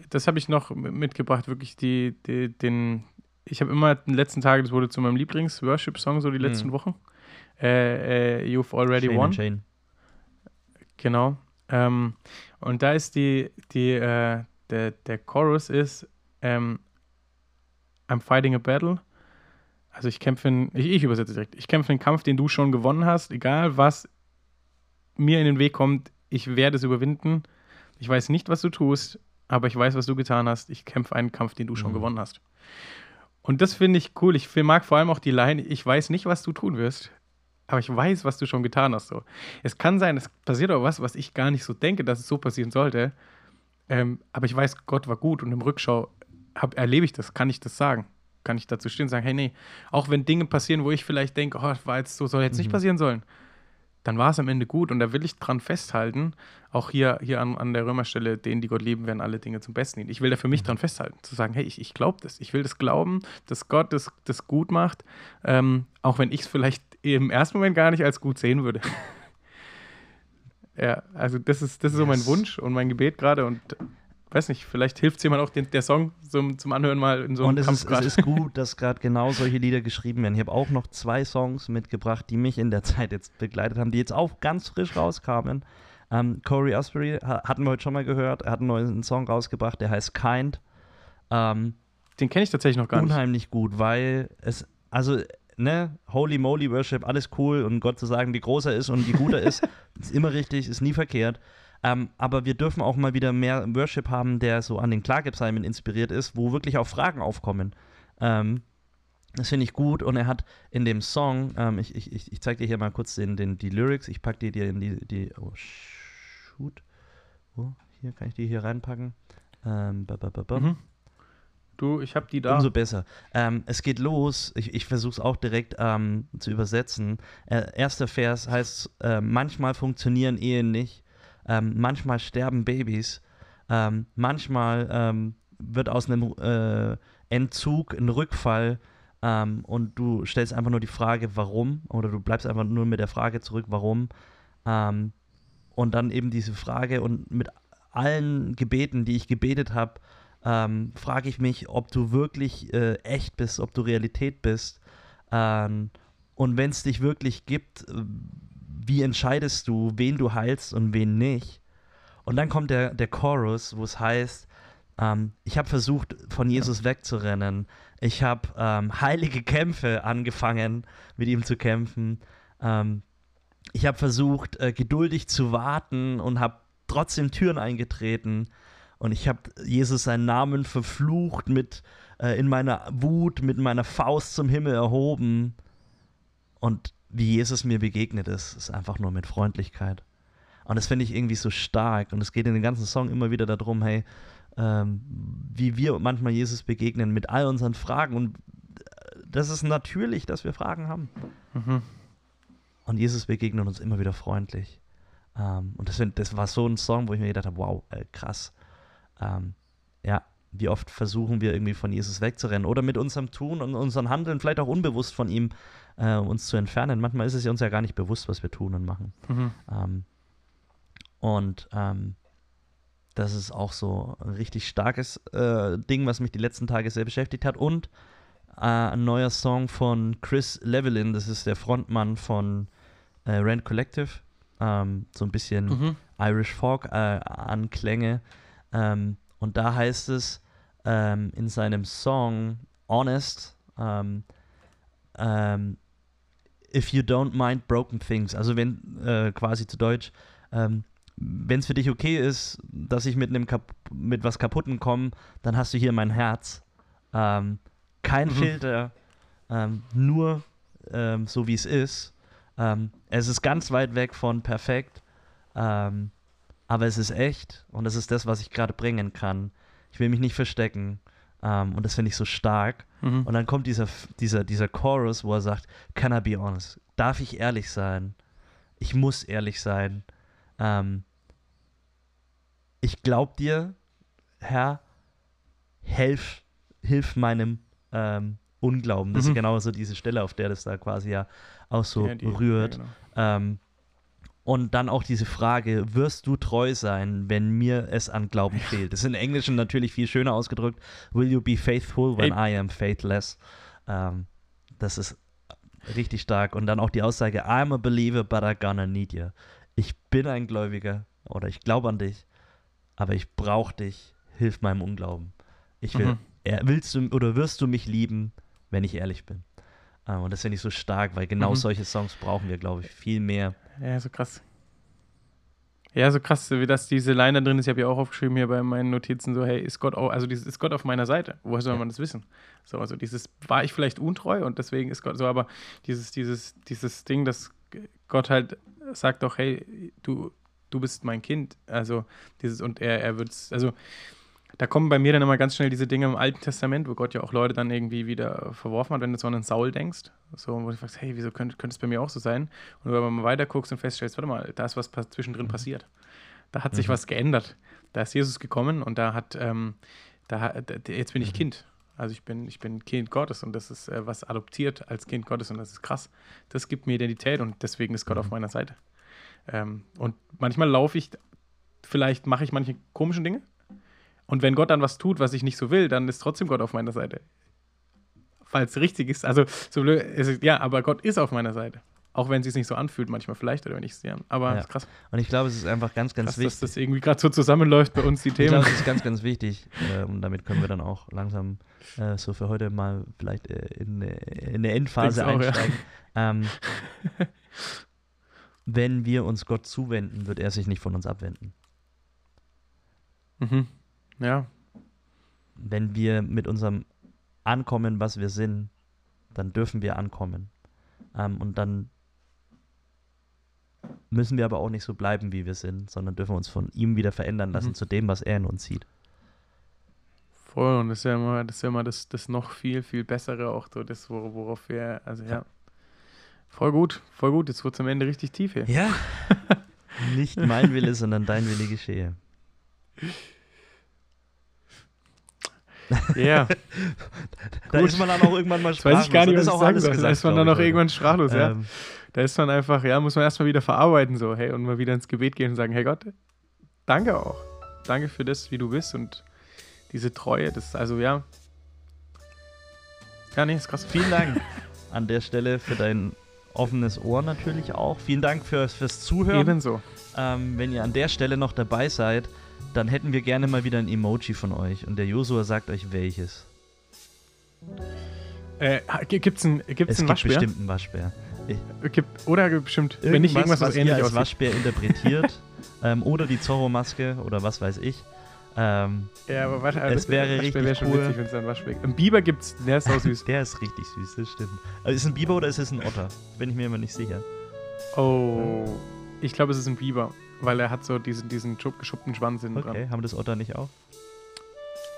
das habe ich noch mitgebracht, wirklich die, die, den, ich habe immer den letzten Tagen, das wurde zu meinem Lieblings-Worship-Song so die letzten Mhm. Wochen, äh, äh, You've Already Shane Won. Shane. Genau. Ähm, und da ist die, die, äh, der, der Chorus ist ähm, I'm fighting a battle. Also ich kämpfe, in, ich, ich übersetze direkt, ich kämpfe einen Kampf, den du schon gewonnen hast, egal was mir in den Weg kommt, ich werde es überwinden. Ich weiß nicht, was du tust, aber ich weiß, was du getan hast. Ich kämpfe einen Kampf, den du schon Mhm. gewonnen hast. Und das finde ich cool. Ich mag vor allem auch die Line, ich weiß nicht, was du tun wirst, aber ich weiß, was du schon getan hast. So. Es kann sein, es passiert auch was, was ich gar nicht so denke, dass es so passieren sollte. Ähm, aber ich weiß, Gott war gut und im Rückschau hab, erlebe ich das, kann ich das sagen. Kann ich dazu stehen und sagen, hey, nee, auch wenn Dinge passieren, wo ich vielleicht denke, oh, war jetzt so, soll jetzt nicht Mhm. passieren sollen, dann war es am Ende gut und da will ich dran festhalten, auch hier, hier an, an der Römerstelle, denen, die Gott lieben, werden alle Dinge zum Besten dienen. Ich will da für mich dran festhalten, zu sagen, hey, ich, ich glaube das, ich will das glauben, dass Gott das, das gut macht, ähm, auch wenn ich es vielleicht im ersten Moment gar nicht als gut sehen würde. ja, also das ist, das ist so mein Yes. Wunsch und mein Gebet gerade und weiß nicht, vielleicht hilft es jemand auch den, der Song zum, zum Anhören mal in so einem und es Kampf ist, gerade. es ist gut, dass gerade genau solche Lieder geschrieben werden. Ich habe auch noch zwei Songs mitgebracht, die mich in der Zeit jetzt begleitet haben, die jetzt auch ganz frisch rauskamen. Ähm, Corey Asbury ha hatten wir heute schon mal gehört. Er hat einen neuen Song rausgebracht, der heißt Kind. Ähm, Den kenne ich tatsächlich noch gar nicht. unheimlich gut, weil es, also, ne, Holy Moly Worship, alles cool und Gott zu sagen, wie groß er ist und wie gut er ist, ist immer richtig, ist nie verkehrt. Ähm, aber wir dürfen auch mal wieder mehr Worship haben, der so an den Klagepsalmen inspiriert ist, wo wirklich auch Fragen aufkommen. Ähm, das finde ich gut und er hat in dem Song, ähm, ich, ich, ich, zeige dir hier mal kurz den, den, die Lyrics, ich packe die dir in die, die, oh shoot, wo, hier kann ich die hier reinpacken. Ähm, ba, ba, ba. Mhm. Du, ich habe die da. Umso besser. Ähm, es geht los. Ich, ich versuche es auch direkt ähm, zu übersetzen. Äh, erster Vers heißt: äh, Manchmal funktionieren Ehen nicht. Ähm, manchmal sterben Babys. Ähm, manchmal ähm, wird aus einem äh, Entzug ein Rückfall. Ähm, und du stellst einfach nur die Frage, warum? Oder du bleibst einfach nur mit der Frage zurück, warum? Und dann eben diese Frage und mit allen Gebeten, die ich gebetet habe, ähm, frage ich mich, ob du wirklich äh, echt bist, ob du Realität bist. Ähm, und wenn es dich wirklich gibt, äh, wie entscheidest du, wen du heilst und wen nicht? Und dann kommt der, der Chorus, wo es heißt, ähm, ich habe versucht, von Jesus wegzurennen. Ich habe ähm, heilige Kämpfe angefangen, mit ihm zu kämpfen. Ähm, ich habe versucht, äh, geduldig zu warten und habe trotzdem Türen eingetreten. Und ich habe Jesus seinen Namen verflucht mit äh, in meiner Wut, mit meiner Faust zum Himmel erhoben. Und wie Jesus mir begegnet ist, ist einfach nur mit Freundlichkeit. Und das finde ich irgendwie so stark. Und es geht in den ganzen Song immer wieder darum, hey, ähm, wie wir manchmal Jesus begegnen mit all unseren Fragen. Und äh, das ist natürlich, dass wir Fragen haben. Mhm. Und Jesus begegnet uns immer wieder freundlich. Ähm, und das, find, das war so ein Song, wo ich mir gedacht habe, wow, äh, krass. Ähm, ja, wie oft versuchen wir irgendwie von Jesus wegzurennen oder mit unserem Tun und unserem Handeln, vielleicht auch unbewusst von ihm, äh, uns zu entfernen. Manchmal ist es uns ja gar nicht bewusst, was wir tun und machen. Mhm. Ähm, und ähm, das ist auch so ein richtig starkes äh, Ding, was mich die letzten Tage sehr beschäftigt hat. Und äh, ein neuer Song von Chris Levelin, das ist der Frontmann von äh, Rand Collective. Ähm, so ein bisschen Mhm. Irish Folk äh, Anklänge. Ähm, und da heißt es ähm, in seinem Song Honest, ähm, ähm, if you don't mind broken things, also wenn äh, quasi zu Deutsch, ähm, wenn es für dich okay ist, dass ich mit einem Kap mit was kaputten komme, dann hast du hier mein Herz. Ähm, kein Mhm. Filter, ähm, nur ähm, so wie es ist. Es ist ganz weit weg von perfekt, ähm, aber es ist echt und es ist das, was ich gerade bringen kann. Ich will mich nicht verstecken ähm, und das finde ich so stark. Mhm. Und dann kommt dieser, dieser, dieser Chorus, wo er sagt, can I be honest? Darf ich ehrlich sein? Ich muss ehrlich sein. Ähm, ich glaube dir, Herr, helf, hilf meinem ähm, Unglauben. Das Mhm. ist genau so diese Stelle, auf der das da quasi ja auch so Ja, die- rührt. ja, genau. Ähm, und dann auch diese Frage, wirst du treu sein, wenn mir es an Glauben fehlt? Das ist im Englischen natürlich viel schöner ausgedrückt. Will you be faithful when I am faithless? Ähm, das ist richtig stark. Und dann auch die Aussage, I'm a believer, but I'm gonna need you. Ich bin ein Gläubiger oder ich glaube an dich, aber ich brauche dich. Hilf meinem Unglauben. Ich will, Mhm. er, willst du oder wirst du mich lieben, wenn ich ehrlich bin? Ähm, und das finde ich so stark, weil genau Mhm. solche Songs brauchen wir, glaube ich, viel mehr. Ja, so krass. Ja, so krass, wie das diese Line da drin ist. Ich habe ja auch aufgeschrieben hier bei meinen Notizen so, hey, ist Gott auch, also dieses, ist Gott auf meiner Seite? Woher soll Ja. man das wissen? So, also dieses, war ich vielleicht untreu und deswegen ist Gott so, aber dieses, dieses, dieses Ding, dass Gott halt sagt doch, hey, du, du bist mein Kind. Also dieses, und er, er wird's, also da kommen bei mir dann immer ganz schnell diese Dinge im Alten Testament, wo Gott ja auch Leute dann irgendwie wieder verworfen hat, wenn du so an einen Saul denkst. So, wo du fragst, hey, wieso könnte, könnte es bei mir auch so sein? Und wenn man mal weiter guckst und feststellst, warte mal, da ist was zwischendrin passiert. Da hat sich Mhm. was geändert. Da ist Jesus gekommen und da hat, ähm, da, hat- jetzt bin ich Mhm. Kind. Also ich bin, ich bin Kind Gottes und das ist äh, was adoptiert als Kind Gottes und das ist krass. Das gibt mir Identität und deswegen ist Gott Mhm. auf meiner Seite. Ähm, und manchmal laufe ich, vielleicht mache ich manche komischen Dinge. Und wenn Gott dann was tut, was ich nicht so will, dann ist trotzdem Gott auf meiner Seite. Es richtig ist. Also, so blöd, es ist, ja, aber Gott ist auf meiner Seite. Auch wenn es sich nicht so anfühlt, manchmal vielleicht, oder wenn ich es, ja. Aber Ja. ist krass, Und ich glaube, es ist einfach ganz, ganz krass dass wichtig. das irgendwie gerade so zusammenläuft bei uns, die Ich Themen. glaube, es ist ganz, ganz wichtig. Äh, und damit können wir dann auch langsam äh, so für heute mal vielleicht äh, in, äh, in eine Endphase Denk's auch, ja. einsteigen. Ähm, wenn wir uns Gott zuwenden, wird er sich nicht von uns abwenden. Mhm. Ja, Wenn wir mit unserem ankommen, was wir sind, dann dürfen wir ankommen. Ähm, und dann müssen wir aber auch nicht so bleiben, wie wir sind, sondern dürfen uns von ihm wieder verändern lassen Mhm. zu dem, was er in uns sieht. voll. Und das ist ja immer das, ist ja immer das, das noch viel, viel Bessere, auch so das, wor- worauf wir, also ja. Voll gut, voll gut. Jetzt wird es am Ende richtig tief hier. Ja. Nicht mein Wille, sondern dein Wille geschehe. Ja, Da Gut. ist man dann auch irgendwann mal das weiß ich gar nicht, was ich auch sagen soll. Da ist man dann heute. irgendwann sprachlos, ja. Ähm, Da ist man einfach, ja, muss man erstmal wieder verarbeiten, so, hey, und mal wieder ins Gebet gehen und sagen, hey Gott, danke auch. Danke für das, wie du bist und diese Treue, das, also ja. Ja, nee, ist krass. vielen Dank an der Stelle für dein offenes Ohr natürlich auch. Vielen Dank fürs, fürs Zuhören. Ebenso. Ähm, wenn ihr an der Stelle noch dabei seid, dann hätten wir gerne mal wieder ein Emoji von euch. Und der Josua sagt euch welches. Äh, gibt es einen, gibt's es einen gibt Waschbär? bestimmt einen Waschbär. Gibt, oder gibt bestimmt, wenn nicht irgendwas, was was ähnlich als. Waschbär interpretiert. ähm, oder die Zorro-Maske oder was weiß ich. Ähm, Ja, aber warte, Es wäre richtig wäre schon cool. witzig, wenn es einen Waschbär gibt. Ein Biber gibt's, der ist auch süß. der ist richtig süß, das stimmt. Also ist es ein Biber oder ist es ein Otter? Bin ich mir immer nicht sicher. Oh, ich glaube, es ist ein Biber, weil er hat so diesen, diesen schupp- geschuppten Schwanz hinten Okay, dran. haben das Otter nicht auch?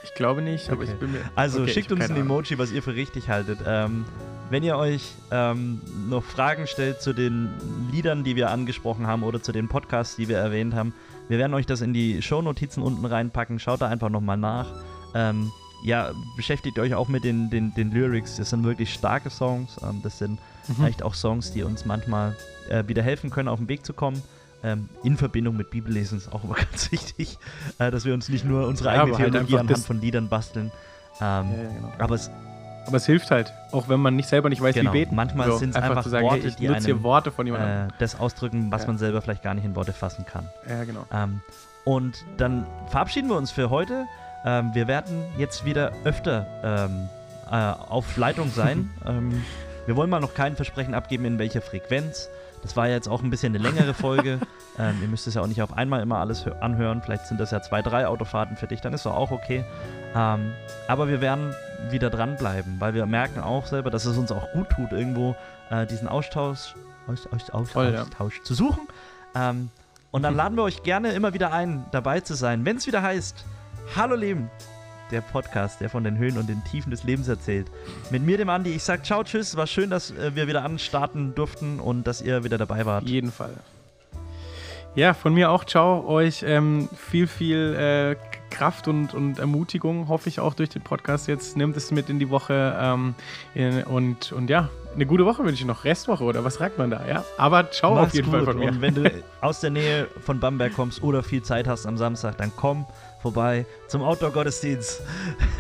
Ich glaube nicht, aber Okay. ich bin mir. Also Okay, schickt uns ein. Emoji, was ihr für richtig haltet. Ähm, wenn ihr euch ähm, noch Fragen stellt zu den Liedern, die wir angesprochen haben oder zu den Podcasts, die wir erwähnt haben, wir werden euch das in die Shownotizen unten reinpacken. Schaut da einfach nochmal nach. ähm, ja, beschäftigt euch auch mit den, den, den Lyrics. Das sind wirklich starke Songs. Ähm, das sind Mhm. vielleicht auch Songs, die uns manchmal äh, wieder helfen können, auf den Weg zu kommen. Ähm, in Verbindung mit Bibellesen ist auch immer ganz wichtig, äh, dass wir uns nicht nur unsere eigene halt Theologie einfach anhand von Liedern basteln. Ähm, Ja, ja, genau. Aber es, Aber es hilft halt, auch wenn man nicht selber nicht weiß, Genau, wie beten. manchmal sind's einfach zu sagen, Worte, hey, die einem, Worte von jemandem. äh, das ausdrücken, was man selber vielleicht gar nicht in Worte fassen kann. ja, genau. Ähm, und dann verabschieden wir uns für heute. Ähm, wir werden jetzt wieder öfter ähm, äh, auf Leitung sein. ähm, wir wollen mal noch kein Versprechen abgeben, in welcher Frequenz. Das war ja jetzt auch ein bisschen eine längere Folge. ähm, ihr müsst es ja auch nicht auf einmal immer alles hö- anhören. Vielleicht sind das ja zwei, drei Autofahrten für dich, dann ist doch auch okay. Ähm, aber wir werden wieder dranbleiben, weil wir merken auch selber, dass es uns auch gut tut, irgendwo äh, diesen Austausch, aus, aus, aus, Voll, ja. Austausch zu suchen. Ähm, und dann laden wir euch gerne immer wieder ein, dabei zu sein, wenn es wieder heißt, Hallo Leben, der Podcast, der von den Höhen und den Tiefen des Lebens erzählt. Mit mir, dem Andi, ich sag ciao, tschüss, war schön, dass äh, wir wieder anstarten durften und dass ihr wieder dabei wart. Auf jeden Fall. Ja, von mir auch, ciao, euch ähm, viel, viel äh, Kraft und, und Ermutigung, hoffe ich auch durch den Podcast jetzt. Nehmt es mit in die Woche ähm, in, und, und ja, eine gute Woche wünsche ich noch. Restwoche oder was sagt man da, ja? Aber ciao auf Mach's jeden Fall gut. von mir. Und wenn du aus der Nähe von Bamberg kommst oder viel Zeit hast am Samstag, dann komm vorbei zum Outdoor-Gottesdienst.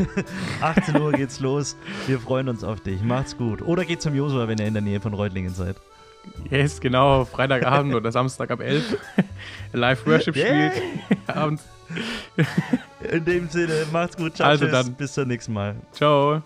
18 Uhr geht's los. Wir freuen uns auf dich. Macht's gut. Oder geht zum Josua, wenn ihr in der Nähe von Reutlingen seid. Yes, genau, Freitagabend oder Samstag ab 11. Live Worship spielt. Abends. In dem Sinne, macht's gut. Ciao, Also tschüss. dann. Bis zum nächsten Mal. Ciao.